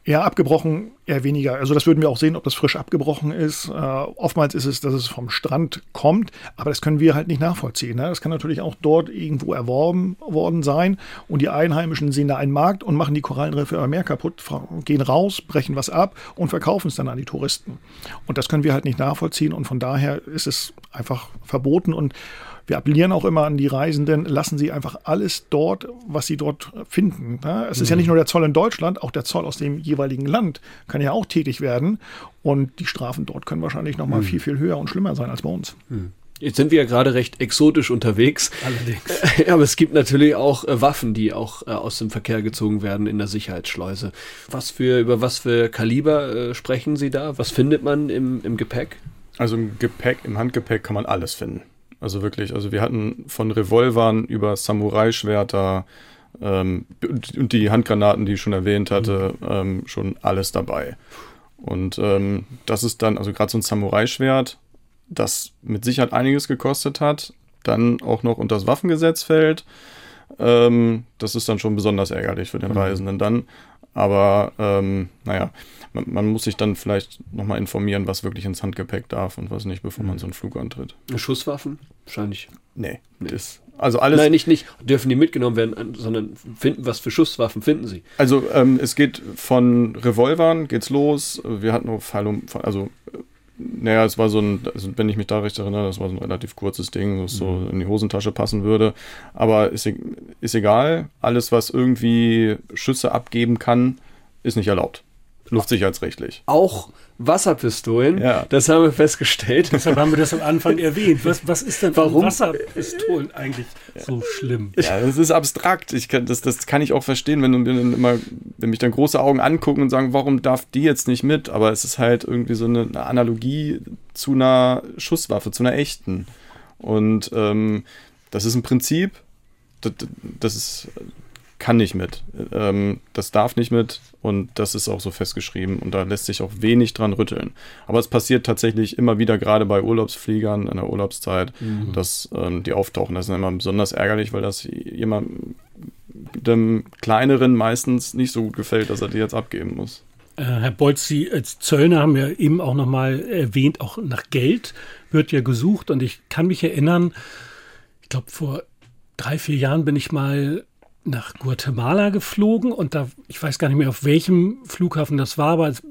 Ja, abgebrochen eher weniger. Also das würden wir auch sehen, ob das frisch abgebrochen ist. Äh, oftmals ist es, dass es vom Strand kommt, aber das können wir halt nicht nachvollziehen. Ne? Das kann natürlich auch dort irgendwo erworben worden sein und die Einheimischen sehen da einen Markt und machen die Korallenriffe immer mehr kaputt, gehen raus, brechen was ab und verkaufen es dann an die Touristen. Und das können wir halt nicht nachvollziehen und von daher ist es einfach verboten und wir appellieren auch immer an die Reisenden, lassen Sie einfach alles dort, was Sie dort finden. ne? Es ist ja nicht nur der Zoll in Deutschland, auch der Zoll aus dem jeweiligen Land kann ja auch tätig werden. Und die Strafen dort können wahrscheinlich noch mal viel, viel höher und schlimmer sein als bei uns. Jetzt sind wir ja gerade recht exotisch unterwegs. allerdings. Aber es gibt natürlich auch äh, Waffen, die auch äh, aus dem Verkehr gezogen werden in der Sicherheitsschleuse. Was für, über was für Kaliber äh, sprechen Sie da? Was findet man im, im Gepäck? Also im Gepäck, im Handgepäck kann man alles finden. Also wirklich, also wir hatten von Revolvern über Samurai-Schwerter ähm, und die Handgranaten, die ich schon erwähnt hatte, ähm, schon alles dabei. Und ähm, das ist dann, also gerade so ein Samurai-Schwert, das mit Sicherheit einiges gekostet hat, dann auch noch unter das Waffengesetz fällt. Ähm, das ist dann schon besonders ärgerlich für den Reisenden dann. Aber ähm, naja, man, man muss sich dann vielleicht nochmal informieren, was wirklich ins Handgepäck darf und was nicht, bevor man so einen Flug antritt. Schusswaffen? Wahrscheinlich. Nee, das, also alles. Nein, nicht, nicht dürfen die mitgenommen werden, sondern finden, was für Schusswaffen finden Sie? Also ähm, es geht von Revolvern geht's los. Wir hatten noch Pfeil um, also naja, es war so ein, also wenn ich mich da recht erinnere, das war so ein relativ kurzes Ding, das so in die Hosentasche passen würde. Aber ist, e- ist egal, alles was irgendwie Schüsse abgeben kann, ist nicht erlaubt. Luftsicherheitsrechtlich. Auch Wasserpistolen, Ja. das haben wir festgestellt. Deshalb haben wir das am Anfang erwähnt. Was, was ist denn Warum? Wasserpistolen eigentlich so schlimm? Ja, das ist abstrakt. Ich kann, das, das kann ich auch verstehen, wenn, du mir dann immer, wenn mich dann große Augen angucken und sagen, warum darf die jetzt nicht mit? Aber es ist halt irgendwie so eine, eine Analogie zu einer Schusswaffe, zu einer echten. Und ähm, das ist ein Prinzip, das, das ist, kann nicht mit. Ähm, das darf nicht mit und das ist auch so festgeschrieben und da lässt sich auch wenig dran rütteln. Aber es passiert tatsächlich immer wieder, gerade bei Urlaubsfliegern in der Urlaubszeit, dass ähm, die auftauchen. Das ist immer besonders ärgerlich, weil das jemand dem kleineren meistens nicht so gut gefällt, dass er die jetzt abgeben muss. Äh, Herr Bolz, Sie als Zöllner haben ja eben auch nochmal erwähnt, auch nach Geld wird ja gesucht. Und ich kann mich erinnern, ich glaube, vor drei, vier Jahren bin ich mal nach Guatemala geflogen und da, ich weiß gar nicht mehr, auf welchem Flughafen das war, aber es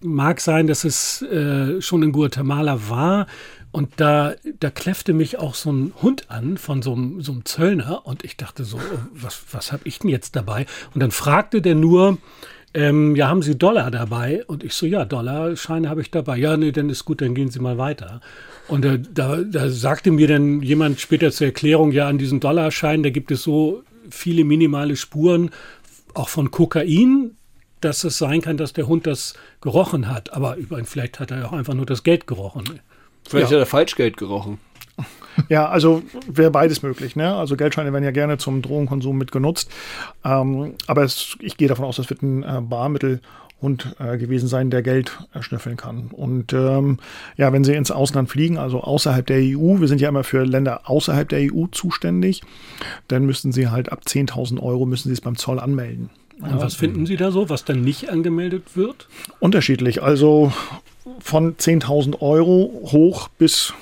mag sein, dass es äh, schon in Guatemala war. Und da, da kläffte mich auch so ein Hund an von so einem, so einem Zöllner. Und ich dachte so, oh, was, was habe ich denn jetzt dabei? Und dann fragte der nur, ähm, ja, haben Sie Dollar dabei? Und ich so, ja, Dollarscheine habe ich dabei. Ja, nee, dann ist gut, dann gehen Sie mal weiter. Und äh, da, da sagte mir dann jemand später zur Erklärung, ja, an diesen Dollarscheinen, da gibt es so viele minimale Spuren, auch von Kokain, dass es sein kann, dass der Hund das gerochen hat. Aber vielleicht hat er auch einfach nur das Geld gerochen. Vielleicht ja. hat er Falschgeld gerochen. Ja, also wäre beides möglich. Ne? Also Geldscheine werden ja gerne zum Drogenkonsum mitgenutzt. Ähm, aber es, ich gehe davon aus, das wird ein äh, Barmittelhund äh, gewesen sein, der Geld schnüffeln kann. Und ähm, ja, wenn Sie ins Ausland fliegen, also außerhalb der EU, wir sind ja immer für Länder außerhalb der EU zuständig, dann müssten Sie halt ab 10.000 Euro müssen Sie es beim Zoll anmelden. Und was finden Sie da so, was dann nicht angemeldet wird? Unterschiedlich. Also von 10.000 Euro hoch bis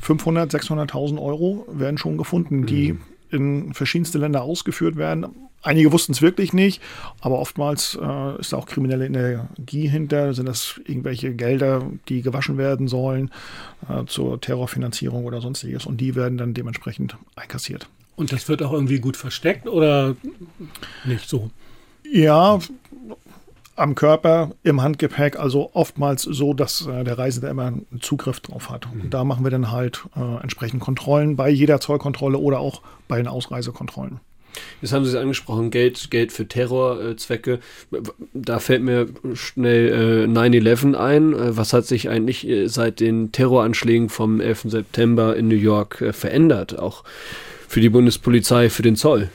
500, 600.000 Euro werden schon gefunden, die mhm. in verschiedenste Länder ausgeführt werden. Einige wussten es wirklich nicht, aber oftmals äh, ist da auch kriminelle Energie hinter. Sind das irgendwelche Gelder, die gewaschen werden sollen äh, zur Terrorfinanzierung oder sonstiges und die werden dann dementsprechend einkassiert. Und das wird auch irgendwie gut versteckt oder nicht so? Ja, am Körper, im Handgepäck, also oftmals so, dass äh, der Reisende immer einen Zugriff drauf hat. Und da machen wir dann halt äh, entsprechend Kontrollen bei jeder Zollkontrolle oder auch bei den Ausreisekontrollen. Jetzt haben Sie es angesprochen, Geld, Geld für Terrorzwecke. Da fällt mir schnell äh, 9-11 ein. Äh, was hat sich eigentlich äh, seit den Terroranschlägen vom 11. September in New York äh, verändert? Auch für die Bundespolizei, für den Zoll?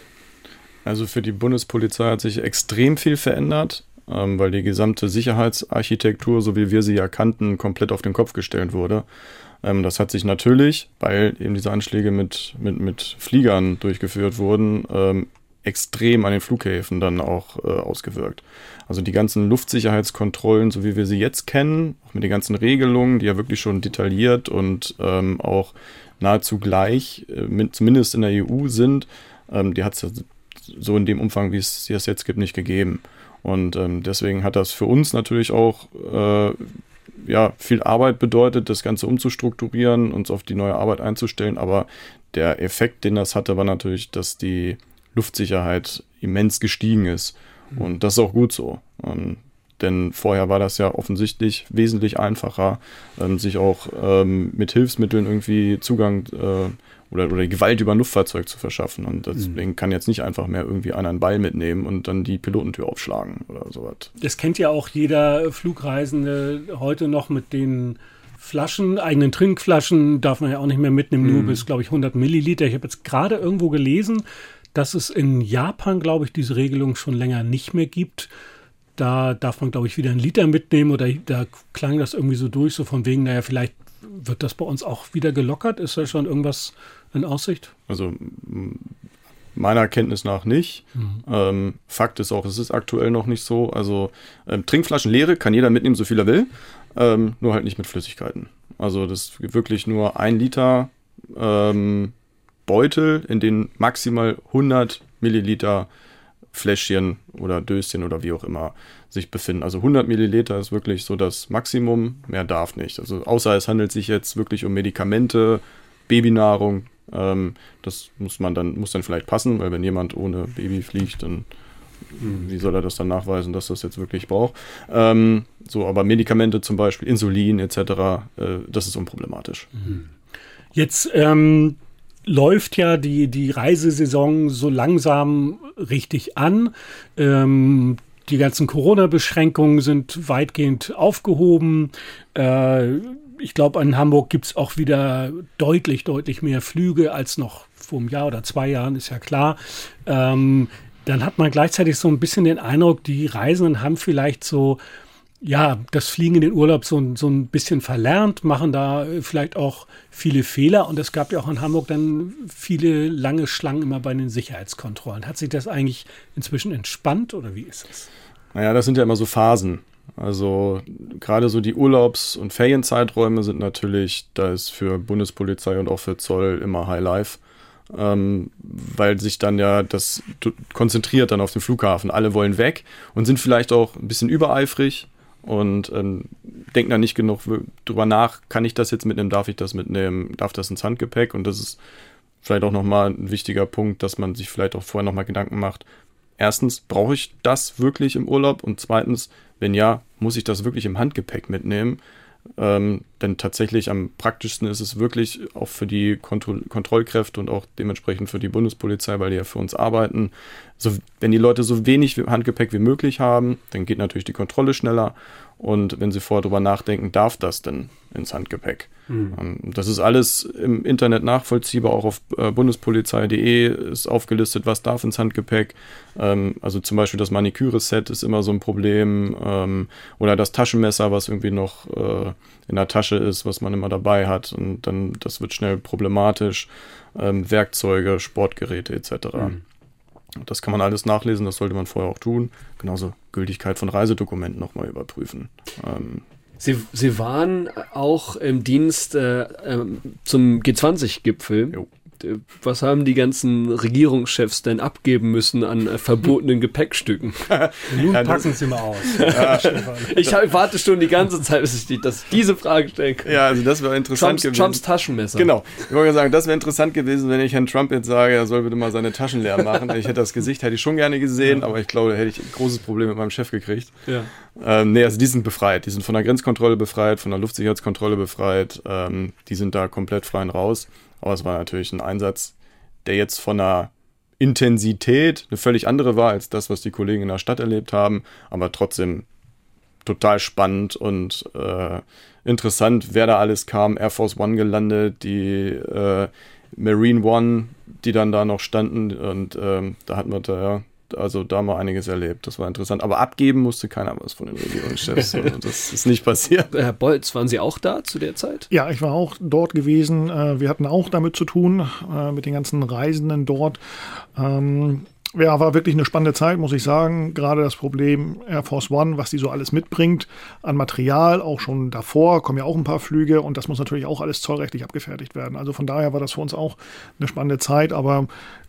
Also für die Bundespolizei hat sich extrem viel verändert ähm, weil die gesamte Sicherheitsarchitektur, so wie wir sie ja kannten, komplett auf den Kopf gestellt wurde. Ähm, das hat sich natürlich, weil eben diese Anschläge mit, mit, mit Fliegern durchgeführt wurden, ähm, extrem an den Flughäfen dann auch äh, ausgewirkt. Also die ganzen Luftsicherheitskontrollen, so wie wir sie jetzt kennen, auch mit den ganzen Regelungen, die ja wirklich schon detailliert und ähm, auch nahezu gleich, äh, mit, zumindest in der EU sind, ähm, die hat es so in dem Umfang, wie es, es jetzt gibt, nicht gegeben. Und ähm, deswegen hat das für uns natürlich auch äh, ja, viel Arbeit bedeutet, das Ganze umzustrukturieren, uns auf die neue Arbeit einzustellen. Aber der Effekt, den das hatte, war natürlich, dass die Luftsicherheit immens gestiegen ist. Mhm. Und das ist auch gut so. Ähm, denn vorher war das ja offensichtlich wesentlich einfacher, ähm, sich auch ähm, mit Hilfsmitteln irgendwie Zugang äh, oder, oder Gewalt über ein Luftfahrzeug zu verschaffen. Und deswegen mhm. kann jetzt nicht einfach mehr irgendwie einer einen Ball mitnehmen und dann die Pilotentür aufschlagen oder sowas. Das kennt ja auch jeder Flugreisende heute noch mit den Flaschen, eigenen Trinkflaschen darf man ja auch nicht mehr mitnehmen, mhm. nur bis, glaube ich, 100 Milliliter. Ich habe jetzt gerade irgendwo gelesen, dass es in Japan, glaube ich, diese Regelung schon länger nicht mehr gibt. Da darf man, glaube ich, wieder einen Liter mitnehmen oder da klang das irgendwie so durch, so von wegen, naja, vielleicht wird das bei uns auch wieder gelockert? Ist da schon irgendwas in Aussicht? Also meiner Kenntnis nach nicht. Mhm. Ähm, Fakt ist auch, es ist aktuell noch nicht so. Also ähm, Trinkflaschen leere kann jeder mitnehmen, so viel er will, ähm, nur halt nicht mit Flüssigkeiten. Also das ist wirklich nur ein Liter ähm, Beutel, in denen maximal 100 Milliliter Fläschchen oder Döschen oder wie auch immer sich befinden. Also 100 Milliliter ist wirklich so das Maximum, mehr darf nicht. Also außer es handelt sich jetzt wirklich um Medikamente, Babynahrung, ähm, das muss man dann, muss dann vielleicht passen, weil wenn jemand ohne Baby fliegt, dann wie soll er das dann nachweisen, dass das jetzt wirklich braucht? Ähm, so, aber Medikamente zum Beispiel, Insulin etc., äh, das ist unproblematisch. Jetzt ähm, läuft ja die, die Reisesaison so langsam richtig an. Ähm, die ganzen Corona-Beschränkungen sind weitgehend aufgehoben. Äh, ich glaube, in Hamburg gibt es auch wieder deutlich, deutlich mehr Flüge als noch vor einem Jahr oder zwei Jahren, ist ja klar. Ähm, dann hat man gleichzeitig so ein bisschen den Eindruck, die Reisenden haben vielleicht so ja, das Fliegen in den Urlaub so, so ein bisschen verlernt, machen da vielleicht auch viele Fehler. Und es gab ja auch in Hamburg dann viele lange Schlangen immer bei den Sicherheitskontrollen. Hat sich das eigentlich inzwischen entspannt oder wie ist es? Naja, das sind ja immer so Phasen. Also gerade so die Urlaubs- und Ferienzeiträume sind natürlich, da ist für Bundespolizei und auch für Zoll immer High Life. Ähm, weil sich dann ja das konzentriert dann auf den Flughafen. Alle wollen weg und sind vielleicht auch ein bisschen übereifrig und ähm, denken dann nicht genug drüber nach, kann ich das jetzt mitnehmen, darf ich das mitnehmen, darf das ins Handgepäck und das ist vielleicht auch nochmal ein wichtiger Punkt, dass man sich vielleicht auch vorher nochmal Gedanken macht. Erstens, brauche ich das wirklich im Urlaub? Und zweitens, wenn ja, muss ich das wirklich im Handgepäck mitnehmen? Ähm, denn tatsächlich am praktischsten ist es wirklich auch für die Kontro Kontrollkräfte und auch dementsprechend für die Bundespolizei, weil die ja für uns arbeiten. So, wenn die Leute so wenig Handgepäck wie möglich haben, dann geht natürlich die Kontrolle schneller. Und wenn sie vorher drüber nachdenken, darf das denn ins Handgepäck? Mhm. Das ist alles im Internet nachvollziehbar, auch auf äh, bundespolizei.de ist aufgelistet, was darf ins Handgepäck. Ähm, also zum Beispiel das Maniküre-Set ist immer so ein Problem ähm, oder das Taschenmesser, was irgendwie noch äh, in der Tasche ist, was man immer dabei hat und dann das wird schnell problematisch. Werkzeuge, Sportgeräte etc. Mhm. Das kann man alles nachlesen, das sollte man vorher auch tun. Genauso Gültigkeit von Reisedokumenten nochmal überprüfen. Ähm, Sie, Sie waren auch im Dienst äh, äh, zum G20-Gipfel. Was haben die ganzen Regierungschefs denn abgeben müssen an äh, verbotenen Gepäckstücken? Nun packen Sie mal aus. ich, hab, ich, warte schon die ganze Zeit, bis ich die, dass diese Frage stellen kann. Ja, also das wäre interessant Trumps, gewesen. Trumps Taschenmesser. Genau. Ich wollte sagen, das wäre interessant gewesen, wenn ich Herrn Trump jetzt sage, er soll bitte mal seine Taschen leer machen. Ich hätte das Gesicht hätte ich schon gerne gesehen, ja. aber ich glaube, da hätte ich ein großes Problem mit meinem Chef gekriegt. Ja. Ähm, nee, also die sind befreit. Die sind von der Grenzkontrolle befreit, von der Luftsicherheitskontrolle befreit. Ähm, die sind da komplett frei raus. Aber es war natürlich ein Einsatz, der jetzt von der Intensität eine völlig andere war als das, was die Kollegen in der Stadt erlebt haben, aber trotzdem total spannend und äh, interessant, wer da alles kam. Air Force One gelandet, die äh, Marine One, die dann da noch standen und ähm, da hatten wir da ja also da mal einiges erlebt. Das war interessant. Aber abgeben musste keiner was von den Regierungschefs. Also das ist nicht passiert. Herr Bolz, waren Sie auch da zu der Zeit? Ja, ich war auch dort gewesen. Äh, wir hatten auch damit zu tun, äh, mit den ganzen Reisenden dort. Ähm, ja, war wirklich eine spannende Zeit, muss ich sagen. Gerade das Problem Air Force One, was die so alles mitbringt an Material, auch schon davor, kommen ja auch ein paar Flüge und das muss natürlich auch alles zollrechtlich abgefertigt werden. Also von daher war das für uns auch eine spannende Zeit, aber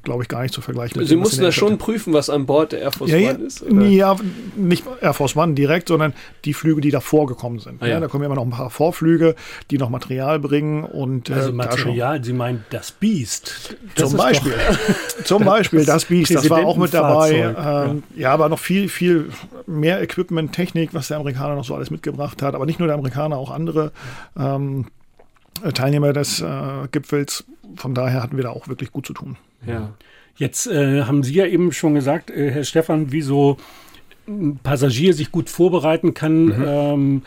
glaube ich gar nicht zu vergleichen. Sie mussten da schon prüfen, was an Bord der Air Force ja, One ist? Oder? Ja, nicht Air Force One direkt, sondern die Flüge, die davor gekommen sind. Ah, ja. Ja, da kommen immer noch ein paar Vorflüge, die noch Material bringen und äh, also Material, Sie meinen das Biest. Das zum Beispiel, zum Beispiel das Biest, das war auch mit dabei. Ähm, ja. aber noch viel, viel mehr Equipment, Technik, was der Amerikaner noch so alles mitgebracht hat. Aber nicht nur der Amerikaner, auch andere. Ähm, Teilnehmer des äh, Gipfels. Von daher hatten wir da auch wirklich gut zu tun. Ja. Jetzt äh, haben Sie ja eben schon gesagt, äh, Herr Stefan, wie so ein Passagier sich gut vorbereiten kann. Mhm. Ähm,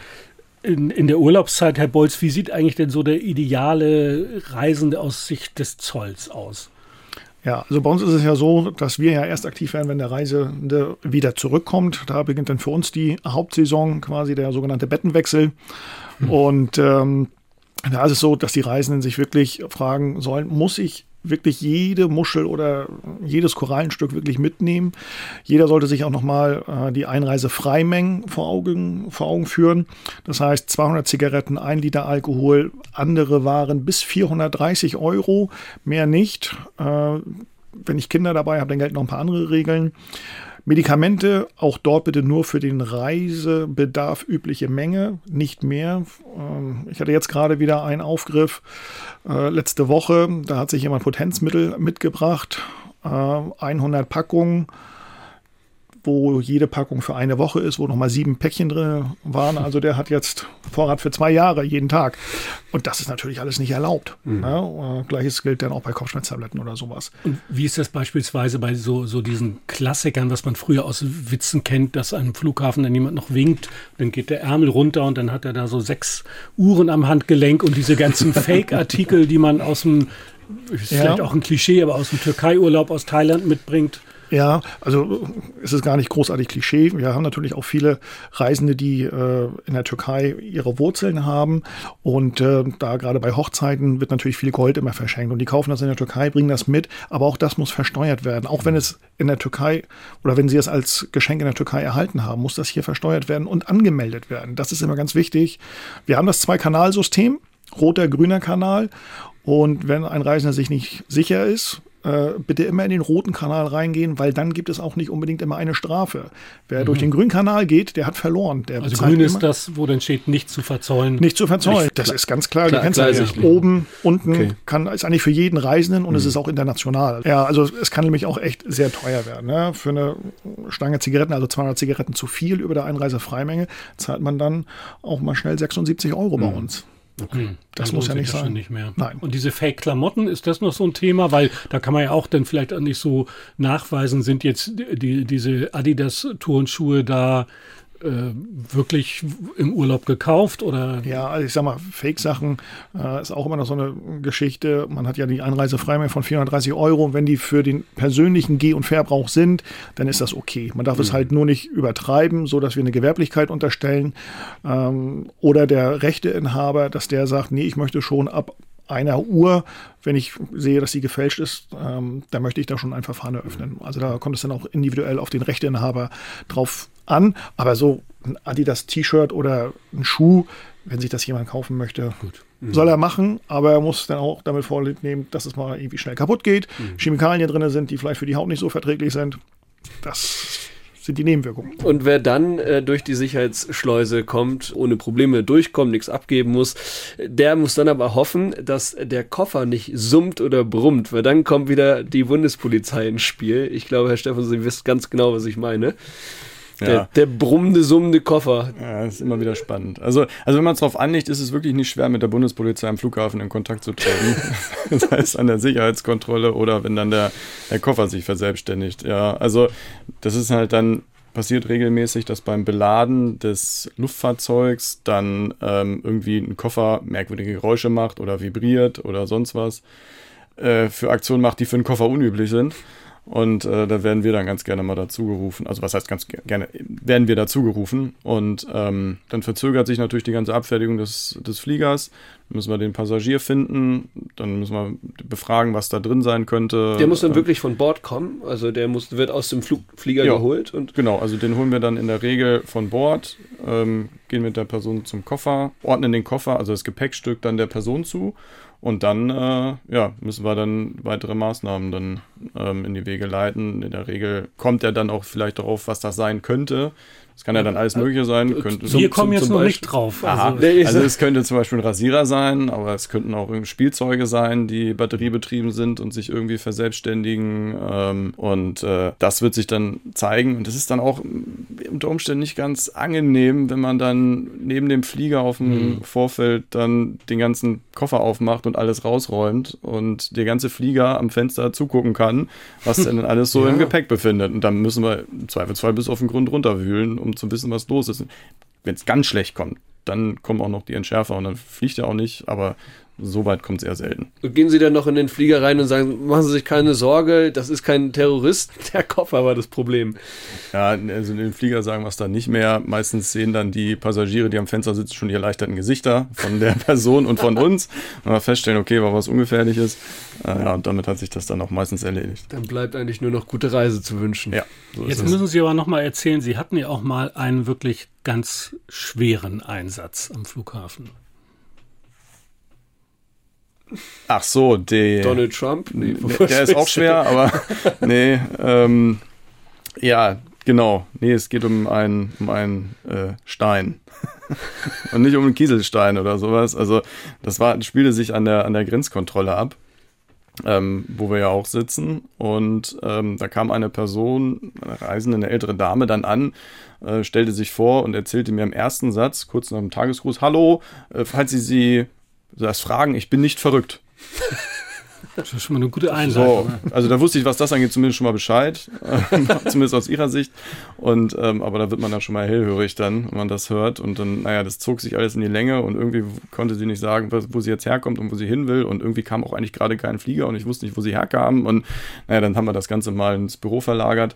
in, in, der Urlaubszeit, Herr Bolz, wie sieht eigentlich denn so der ideale Reisende aus Sicht des Zolls aus? Ja, also bei uns ist es ja so, dass wir ja erst aktiv werden, wenn der Reisende wieder zurückkommt. Da beginnt dann für uns die Hauptsaison, quasi der sogenannte Bettenwechsel. Mhm. Und ähm, da ist es so, dass die Reisenden sich wirklich fragen sollen, muss ich wirklich jede Muschel oder jedes Korallenstück wirklich mitnehmen. Jeder sollte sich auch nochmal äh, die Einreisefreimengen vor Augen, vor Augen führen. Das heißt 200 Zigaretten, 1 Liter Alkohol, andere Waren bis 430 Euro, mehr nicht. Äh, wenn ich Kinder dabei habe, dann gelten noch ein paar andere Regeln. Medikamente, auch dort bitte nur für den Reisebedarf übliche Menge, nicht mehr. Ähm, ich hatte jetzt gerade wieder einen Aufgriff äh, letzte Woche, da hat sich jemand Potenzmittel mitgebracht, 100 äh, Packungen wo jede Packung für eine Woche ist, wo nochmal sieben Päckchen drin waren. Also der hat jetzt Vorrat für zwei Jahre jeden Tag. Und das ist natürlich alles nicht erlaubt. Mhm. Ja, Gleiches gilt dann auch bei Kopfschmerztabletten oder sowas. Und wie ist das beispielsweise bei so, so diesen Klassikern, was man früher aus Witzen kennt, dass an einem Flughafen dann jemand noch winkt, dann geht der Ärmel runter und dann hat er da so sechs Uhren am Handgelenk und diese ganzen Fake-Artikel, die man aus dem, ist ja. vielleicht auch ein Klischee, aber aus dem Türkei-Urlaub aus Thailand mitbringt. Ja, also es ist gar nicht großartig Klischee. Wir haben natürlich auch viele Reisende, die äh, in der Türkei ihre Wurzeln haben. Und äh, da gerade bei Hochzeiten wird natürlich viel Gold immer verschenkt. Und die kaufen das in der Türkei, bringen das mit. Aber auch das muss versteuert werden. Auch wenn es in der Türkei oder wenn sie es als Geschenk in der Türkei erhalten haben, muss das hier versteuert werden und angemeldet werden. Das ist immer ganz wichtig. Wir haben das Zwei-Kanalsystem, roter, grüner Kanal. Und wenn ein Reisender sich nicht sicher ist, äh, bitte immer in den roten Kanal reingehen, weil dann gibt es auch nicht unbedingt immer eine Strafe. Wer mhm. durch den grünen Kanal geht, der hat verloren. Der also grün ist das, wo dann steht, nicht zu verzollen. Nicht zu verzollen. Das ist ganz klar. klar du kennst ja oben, unten okay. kann, ist eigentlich für jeden Reisenden und mhm. es ist auch international. Ja, also es kann nämlich auch echt sehr teuer werden. Ne? Für eine Stange Zigaretten, also 200 Zigaretten zu viel über der Einreisefreimenge, zahlt man dann auch mal schnell 76 Euro mhm. bei uns. Okay. Hm, das muss ja nicht sein. Nicht mehr. Nein. Und diese Fake-Klamotten, ist das noch so ein Thema? Weil da kann man ja auch dann vielleicht nicht so nachweisen, sind jetzt die, diese Adidas-Turnschuhe da äh, wirklich im Urlaub gekauft oder? Ja, also ich sag mal, Fake-Sachen äh, ist auch immer noch so eine Geschichte. Man hat ja die Einreise frei von 430 Euro wenn die für den persönlichen Geh- und Verbrauch sind, dann ist das okay. Man darf mhm. es halt nur nicht übertreiben, so dass wir eine Gewerblichkeit unterstellen ähm, oder der Rechteinhaber, dass der sagt, nee, ich möchte schon ab einer Uhr, wenn ich sehe, dass sie gefälscht ist, ähm, da möchte ich da schon ein Verfahren eröffnen. Also da kommt es dann auch individuell auf den Rechteinhaber drauf an. Aber so ein Adidas T-Shirt oder ein Schuh, wenn sich das jemand kaufen möchte, mhm. soll er machen, aber er muss dann auch damit vornehmen, dass es mal irgendwie schnell kaputt geht, mhm. Chemikalien drin sind, die vielleicht für die Haut nicht so verträglich sind. Das sind die Nebenwirkungen. Und wer dann äh, durch die Sicherheitsschleuse kommt, ohne Probleme durchkommt, nichts abgeben muss, der muss dann aber hoffen, dass der Koffer nicht summt oder brummt, weil dann kommt wieder die Bundespolizei ins Spiel. Ich glaube, Herr Stefan, Sie wissen ganz genau, was ich meine. Der, ja. der brummende, summende Koffer. Ja, das ist immer wieder spannend. Also, also wenn man es darauf anlegt, ist es wirklich nicht schwer, mit der Bundespolizei am Flughafen in Kontakt zu treten. das heißt an der Sicherheitskontrolle oder wenn dann der, der Koffer sich verselbstständigt. Ja, also das ist halt dann passiert regelmäßig, dass beim Beladen des Luftfahrzeugs dann ähm, irgendwie ein Koffer merkwürdige Geräusche macht oder vibriert oder sonst was äh, für Aktionen macht, die für einen Koffer unüblich sind. Und äh, da werden wir dann ganz gerne mal dazugerufen. Also was heißt ganz gerne, werden wir dazugerufen. Und ähm, dann verzögert sich natürlich die ganze Abfertigung des, des Fliegers. Dann müssen wir den Passagier finden. Dann müssen wir befragen, was da drin sein könnte. Der muss dann ähm, wirklich von Bord kommen. Also der muss, wird aus dem Flug, Flieger ja, geholt. Und genau, also den holen wir dann in der Regel von Bord, ähm, gehen mit der Person zum Koffer, ordnen den Koffer, also das Gepäckstück dann der Person zu und dann äh, ja, müssen wir dann weitere Maßnahmen dann ähm, in die Wege leiten. In der Regel kommt er dann auch vielleicht darauf, was das sein könnte. Das kann ja dann alles Mögliche sein. Könnte, Wir zum, kommen jetzt noch nicht drauf. Also. also es könnte zum Beispiel ein Rasierer sein, aber es könnten auch Spielzeuge sein, die batteriebetrieben sind und sich irgendwie verselbstständigen. Ähm, und äh, das wird sich dann zeigen. Und das ist dann auch unter Umständen nicht ganz angenehm, wenn man dann neben dem Flieger auf dem mhm. Vorfeld dann den ganzen Koffer aufmacht und alles rausräumt und der ganze Flieger am Fenster zugucken kann, was denn alles so ja. im Gepäck befindet. Und dann müssen wir im Zweifelsfall bis auf den Grund runterwühlen, um zu wissen, was los ist. Wenn es ganz schlecht kommt, dann kommen auch noch die Entschärfer und dann fliegt er auch nicht, aber so weit kommt es eher selten. Und gehen Sie dann noch in den Flieger rein und sagen, machen Sie sich keine Sorge, das ist kein Terrorist, der Koffer war das Problem. Ja, also in den Flieger sagen wir es dann nicht mehr. Meistens sehen dann die Passagiere, die am Fenster sitzen, schon die erleichterten Gesichter von der Person und von uns. Und wir feststellen, okay, war was Ungefährliches. Äh, ja, und damit hat sich das dann auch meistens erledigt. Dann bleibt eigentlich nur noch gute Reise zu wünschen. Ja. So Jetzt müssen Sie aber nochmal erzählen, Sie hatten ja auch mal einen wirklich ganz schweren Einsatz am Flughafen. Ach so, der. Donald Trump? Nee, der ist auch schwer, aber nee. Ähm, ja, genau. Nee, es geht um einen, um einen äh, Stein. Und nicht um einen Kieselstein oder sowas. Also, das war, spielte sich an der, an der Grenzkontrolle ab. Ähm, wo wir ja auch sitzen. Und ähm, da kam eine Person, eine Reisende, eine ältere Dame, dann an, äh, stellte sich vor und erzählte mir im ersten Satz, kurz nach dem Tagesgruß, Hallo, äh, falls Sie sie das Fragen, ich bin nicht verrückt. Das ist schon mal eine gute Einleitung. So, also da wusste ich, was das angeht, zumindest schon mal Bescheid. zumindest aus ihrer Sicht. Und ähm, aber da wird man dann schon mal hellhörig dann, wenn man das hört. Und dann, naja, das zog sich alles in die Länge und irgendwie konnte sie nicht sagen, wo sie jetzt herkommt und wo sie hin will. Und irgendwie kam auch eigentlich gerade kein Flieger und ich wusste nicht, wo sie herkam. Und naja, dann haben wir das Ganze mal ins Büro verlagert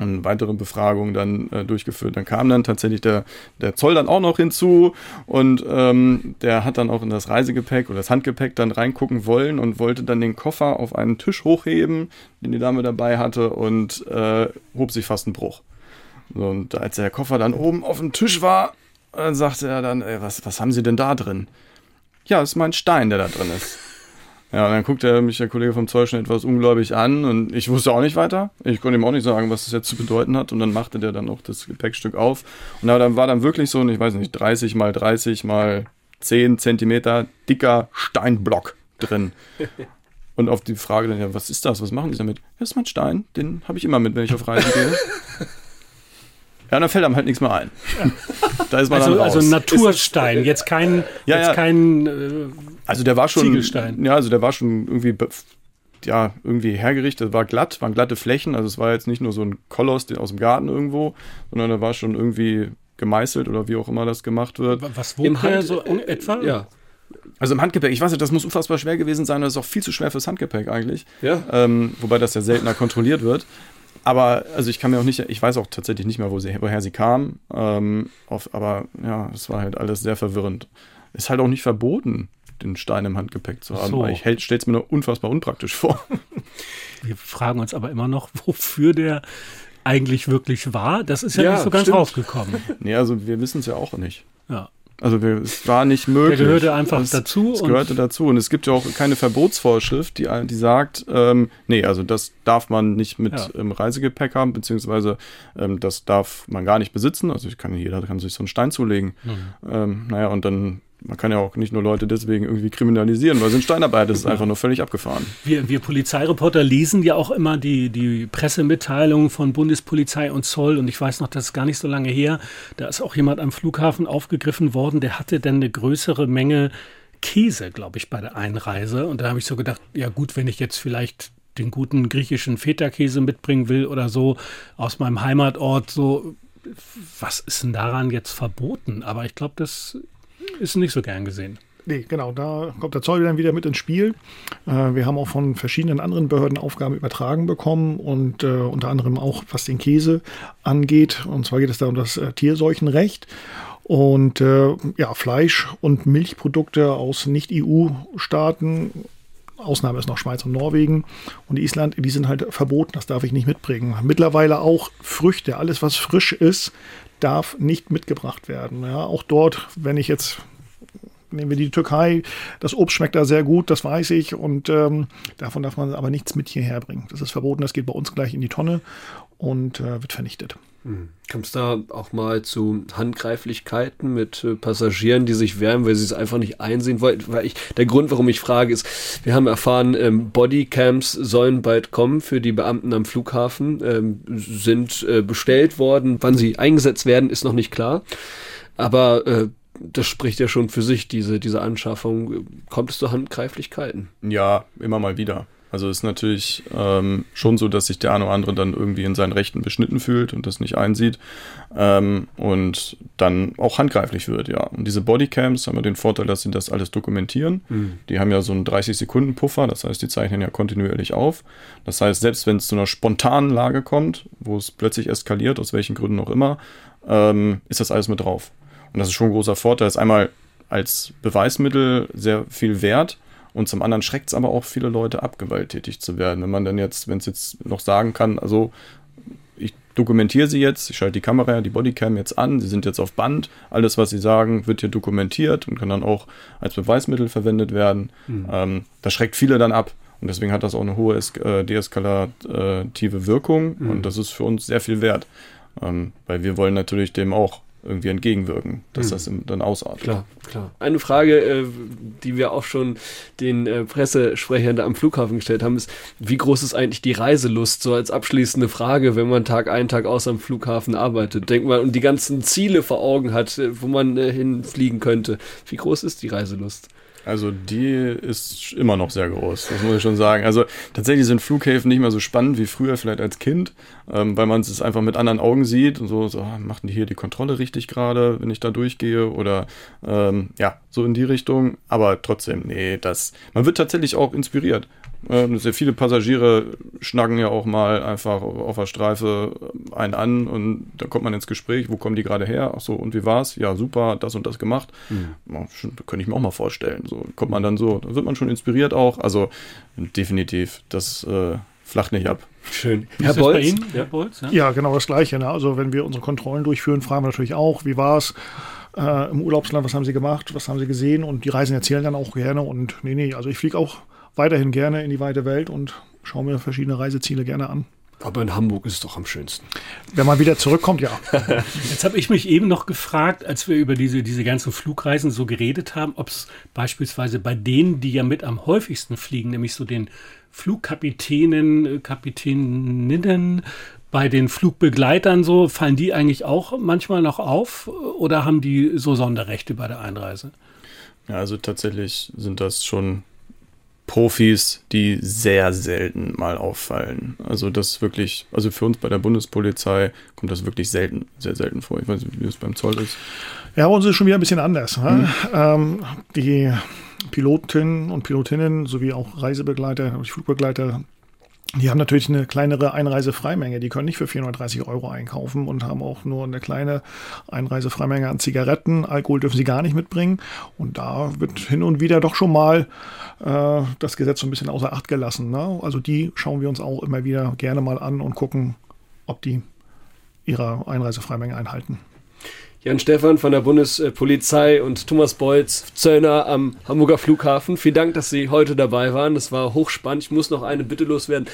und weitere Befragungen dann äh, durchgeführt. Dann kam dann tatsächlich der, der Zoll dann auch noch hinzu und ähm, der hat dann auch in das Reisegepäck oder das Handgepäck dann reingucken wollen und wollte dann den Koffer auf einen Tisch hochheben, den die Dame dabei hatte und äh, hob sich fast einen Bruch. Und als der Koffer dann oben auf dem Tisch war, äh, sagte er dann, ey, was, was haben Sie denn da drin? Ja, das ist mein Stein, der da drin ist. Ja, und dann guckte mich der Kollege vom Zoll schon etwas ungläubig an und ich wusste auch nicht weiter. Ich konnte ihm auch nicht sagen, was das jetzt zu bedeuten hat. Und dann machte der dann auch das Gepäckstück auf. Und dann war dann wirklich so ein, ich weiß nicht, 30 mal 30 mal 10 Zentimeter dicker Steinblock drin. Und auf die Frage dann, ja, was ist das? Was machen Sie damit? Das ist mein Stein, den habe ich immer mit, wenn ich auf Reisen gehe. Ja, dann fällt einem halt nichts mehr ein. Da ist man also, dann raus. Also Naturstein, jetzt kein, ja, jetzt ja. kein äh, also der war schon, Ziegelstein. Ja, also der war schon irgendwie, ja, irgendwie hergerichtet, war glatt, waren glatte Flächen. Also es war jetzt nicht nur so ein Koloss aus dem Garten irgendwo, sondern der war schon irgendwie gemeißelt oder wie auch immer das gemacht wird. Was wog der so in etwa? Ja. Also im Handgepäck, ich weiß nicht, das muss unfassbar schwer gewesen sein, das ist auch viel zu schwer fürs Handgepäck eigentlich. Ja. Ähm, wobei das ja seltener kontrolliert wird. Aber also ich kann mir auch nicht, ich weiß auch tatsächlich nicht mehr, wo sie, woher sie kam. Ähm, auf, aber ja, es war halt alles sehr verwirrend. Ist halt auch nicht verboten, den Stein im Handgepäck zu haben. So. Ich stelle es mir nur unfassbar unpraktisch vor. Wir fragen uns aber immer noch, wofür der eigentlich wirklich war. Das ist ja, ja nicht so ganz stimmt. rausgekommen. Nee, also wir wissen es ja auch nicht. Ja. Also wir, es war nicht möglich. Der gehörte einfach es, dazu. Es gehörte dazu. Und es gibt ja auch keine Verbotsvorschrift, die, die sagt, ähm, nee, also das darf man nicht mit ja. im Reisegepäck haben, beziehungsweise ähm, das darf man gar nicht besitzen. Also ich kann, jeder kann sich so einen Stein zulegen. Mhm. Ähm, naja, und dann man kann ja auch nicht nur Leute deswegen irgendwie kriminalisieren, weil sie in Steinarbeit das ist einfach nur völlig abgefahren. Wir, wir Polizeireporter lesen ja auch immer die, die Pressemitteilungen von Bundespolizei und Zoll. Und ich weiß noch, das ist gar nicht so lange her, da ist auch jemand am Flughafen aufgegriffen worden, der hatte dann eine größere Menge Käse, glaube ich, bei der Einreise. Und da habe ich so gedacht, ja gut, wenn ich jetzt vielleicht den guten griechischen Feta-Käse mitbringen will oder so aus meinem Heimatort, so was ist denn daran jetzt verboten? Aber ich glaube, das ist nicht so gern gesehen. Nee, genau, da kommt der Zoll dann wieder mit ins Spiel. Äh, wir haben auch von verschiedenen anderen Behörden Aufgaben übertragen bekommen und äh, unter anderem auch, was den Käse angeht. Und zwar geht es da um das äh, Tierseuchenrecht. Und äh, ja, Fleisch- und Milchprodukte aus Nicht-EU-Staaten, Ausnahme ist noch Schweiz und Norwegen und Island, die sind halt verboten, das darf ich nicht mitbringen. Mittlerweile auch Früchte, alles was frisch ist, darf nicht mitgebracht werden. Ja, auch dort, wenn ich jetzt nehmen wir die Türkei, das Obst schmeckt da sehr gut, das weiß ich und ähm, davon darf man aber nichts mit hierher bringen. Das ist verboten, das geht bei uns gleich in die Tonne und äh, wird vernichtet. Hm. Kam es da auch mal zu Handgreiflichkeiten mit äh, Passagieren, die sich wehren, weil sie es einfach nicht einsehen wollten? Weil ich, der Grund, warum ich frage, ist, wir haben erfahren, ähm, Bodycams sollen bald kommen für die Beamten am Flughafen, ähm, sind äh, bestellt worden. Wann sie eingesetzt werden, ist noch nicht klar. Aber äh, das spricht ja schon für sich, diese, diese Anschaffung. Kommt es zu Handgreiflichkeiten? Ja, immer mal wieder. Also ist natürlich ähm, schon so, dass sich der eine oder andere dann irgendwie in seinen Rechten beschnitten fühlt und das nicht einsieht ähm, und dann auch handgreiflich wird, ja. Und diese Bodycams haben ja den Vorteil, dass sie das alles dokumentieren. Mhm. Die haben ja so einen 30-Sekunden-Puffer, das heißt, die zeichnen ja kontinuierlich auf. Das heißt, selbst wenn es zu einer spontanen Lage kommt, wo es plötzlich eskaliert, aus welchen Gründen auch immer, ähm, ist das alles mit drauf. Und das ist schon ein großer Vorteil. Das ist einmal als Beweismittel sehr viel wert und zum anderen schreckt es aber auch viele Leute ab, gewalttätig zu werden. Wenn man dann jetzt, wenn es jetzt noch sagen kann, also ich dokumentiere sie jetzt, ich schalte die Kamera, die Bodycam jetzt an, sie sind jetzt auf Band, alles, was sie sagen, wird hier dokumentiert und kann dann auch als Beweismittel verwendet werden. Mhm. Ähm, das schreckt viele dann ab. Und deswegen hat das auch eine hohe äh, deeskalative Wirkung mhm. und das ist für uns sehr viel wert. Ähm, weil wir wollen natürlich dem auch irgendwie entgegenwirken, dass mhm. das dann ausartet. Klar, klar. Eine Frage, äh, die wir auch schon den äh, Pressesprechern da am Flughafen gestellt haben, ist, wie groß ist eigentlich die Reiselust? So als abschließende Frage, wenn man Tag ein, Tag aus am Flughafen arbeitet. Denkt man und die ganzen Ziele vor Augen hat, wo man äh, hinfliegen könnte. Wie groß ist die Reiselust? Also die ist immer noch sehr groß, das muss ich schon sagen. Also tatsächlich sind Flughäfen nicht mehr so spannend wie früher vielleicht als Kind, ähm, weil man es einfach mit anderen Augen sieht und so, so ah, machten die hier die Kontrolle richtig gerade, wenn ich da durchgehe oder ähm, ja, so in die Richtung. Aber trotzdem, nee, das, man wird tatsächlich auch inspiriert. Ähm, sehr viele Passagiere schnacken ja auch mal einfach auf der Streife einen an und da kommt man ins Gespräch, wo kommen die gerade her? Ach so, und wie war's? Ja, super, das und das gemacht. Mhm. Ja, könnte ich mir auch mal vorstellen. So kommt man dann so, da wird man schon inspiriert auch. Also definitiv, das äh, flacht nicht ab. Schön. Herr Bolz? Ja? Bolz ja? ja? genau das Gleiche. Ne? Also wenn wir unsere Kontrollen durchführen, fragen wir natürlich auch, wie war's? Äh, im Urlaubsland, was haben Sie gemacht, was haben Sie gesehen und die Reisen erzählen dann auch gerne und nee, nee, also ich fliege auch weiterhin gerne in die weite Welt und schaue mir verschiedene Reiseziele gerne an. Aber in Hamburg ist es doch am schönsten. Wenn man wieder zurückkommt, ja. Jetzt habe ich mich eben noch gefragt, als wir über diese, diese ganzen Flugreisen so geredet haben, ob es beispielsweise bei denen, die ja mit am häufigsten fliegen, nämlich so den Flugkapitänen, Kapitäninnen, bei den Flugbegleitern so, fallen die eigentlich auch manchmal noch auf oder haben die so Sonderrechte bei der Einreise? Ja, also tatsächlich sind das schon Profis, die sehr selten mal auffallen. Also das wirklich, also für uns bei der Bundespolizei kommt das wirklich selten, sehr selten vor. Ich weiß nicht, wie es beim Zoll ist. Ja, bei uns ist es schon wieder ein bisschen anders. Ne? Mhm. Ähm, die Pilotinnen und Pilotinnen sowie auch Reisebegleiter, Flugbegleiter die haben natürlich eine kleinere Einreisefreimenge. Die können nicht für 430 Euro einkaufen und haben auch nur eine kleine Einreisefreimenge an Zigaretten. Alkohol dürfen sie gar nicht mitbringen. Und da wird hin und wieder doch schon mal äh, das Gesetz so ein bisschen außer Acht gelassen. Ne? Also die schauen wir uns auch immer wieder gerne mal an und gucken, ob die ihre Einreisefreimenge einhalten. Jan Stefan von der Bundespolizei und Thomas Beutz, Zöllner am Hamburger Flughafen. Vielen Dank, dass Sie heute dabei waren. Das war hochspannend. Ich muss noch eine Bitte loswerden.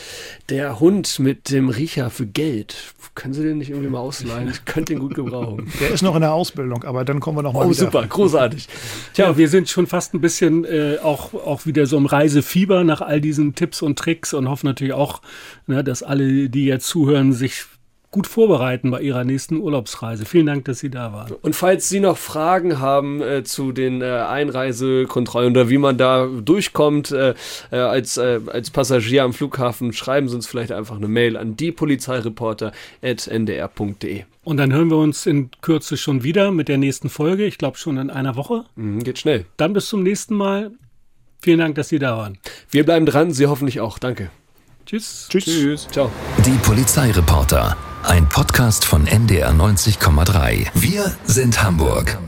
Der Hund mit dem Riecher für Geld. Können Sie den nicht irgendwie mal ausleihen? Ich könnte den gut gebrauchen. Der ist noch in der Ausbildung, aber dann kommen wir noch mal Oh, wieder. super, großartig. Tja, ja, wir sind schon fast ein bisschen äh, auch, auch wieder so im Reisefieber nach all diesen Tipps und Tricks und hoffen natürlich auch, ne, dass alle, die jetzt zuhören, sich gut vorbereiten bei Ihrer nächsten Urlaubsreise. Vielen Dank, dass Sie da waren. Und falls Sie noch Fragen haben äh, zu den äh, Einreisekontrollen oder wie man da durchkommt äh, äh als, äh, als Passagier am Flughafen, schreiben Sie uns vielleicht einfach eine Mail an diepolizeireporter.ndr.de. Und dann hören wir uns in Kürze schon wieder mit der nächsten Folge. Ich glaube schon in einer Woche. Mhm, geht schnell. Dann bis zum nächsten Mal. Vielen Dank, dass Sie da waren. Wir bleiben dran, Sie hoffentlich auch. Danke. Tschüss. Tschüss. Tschüss. Ciao. Die Polizeireporter. Ein Podcast von NDR 90,3. Wir sind Hamburg.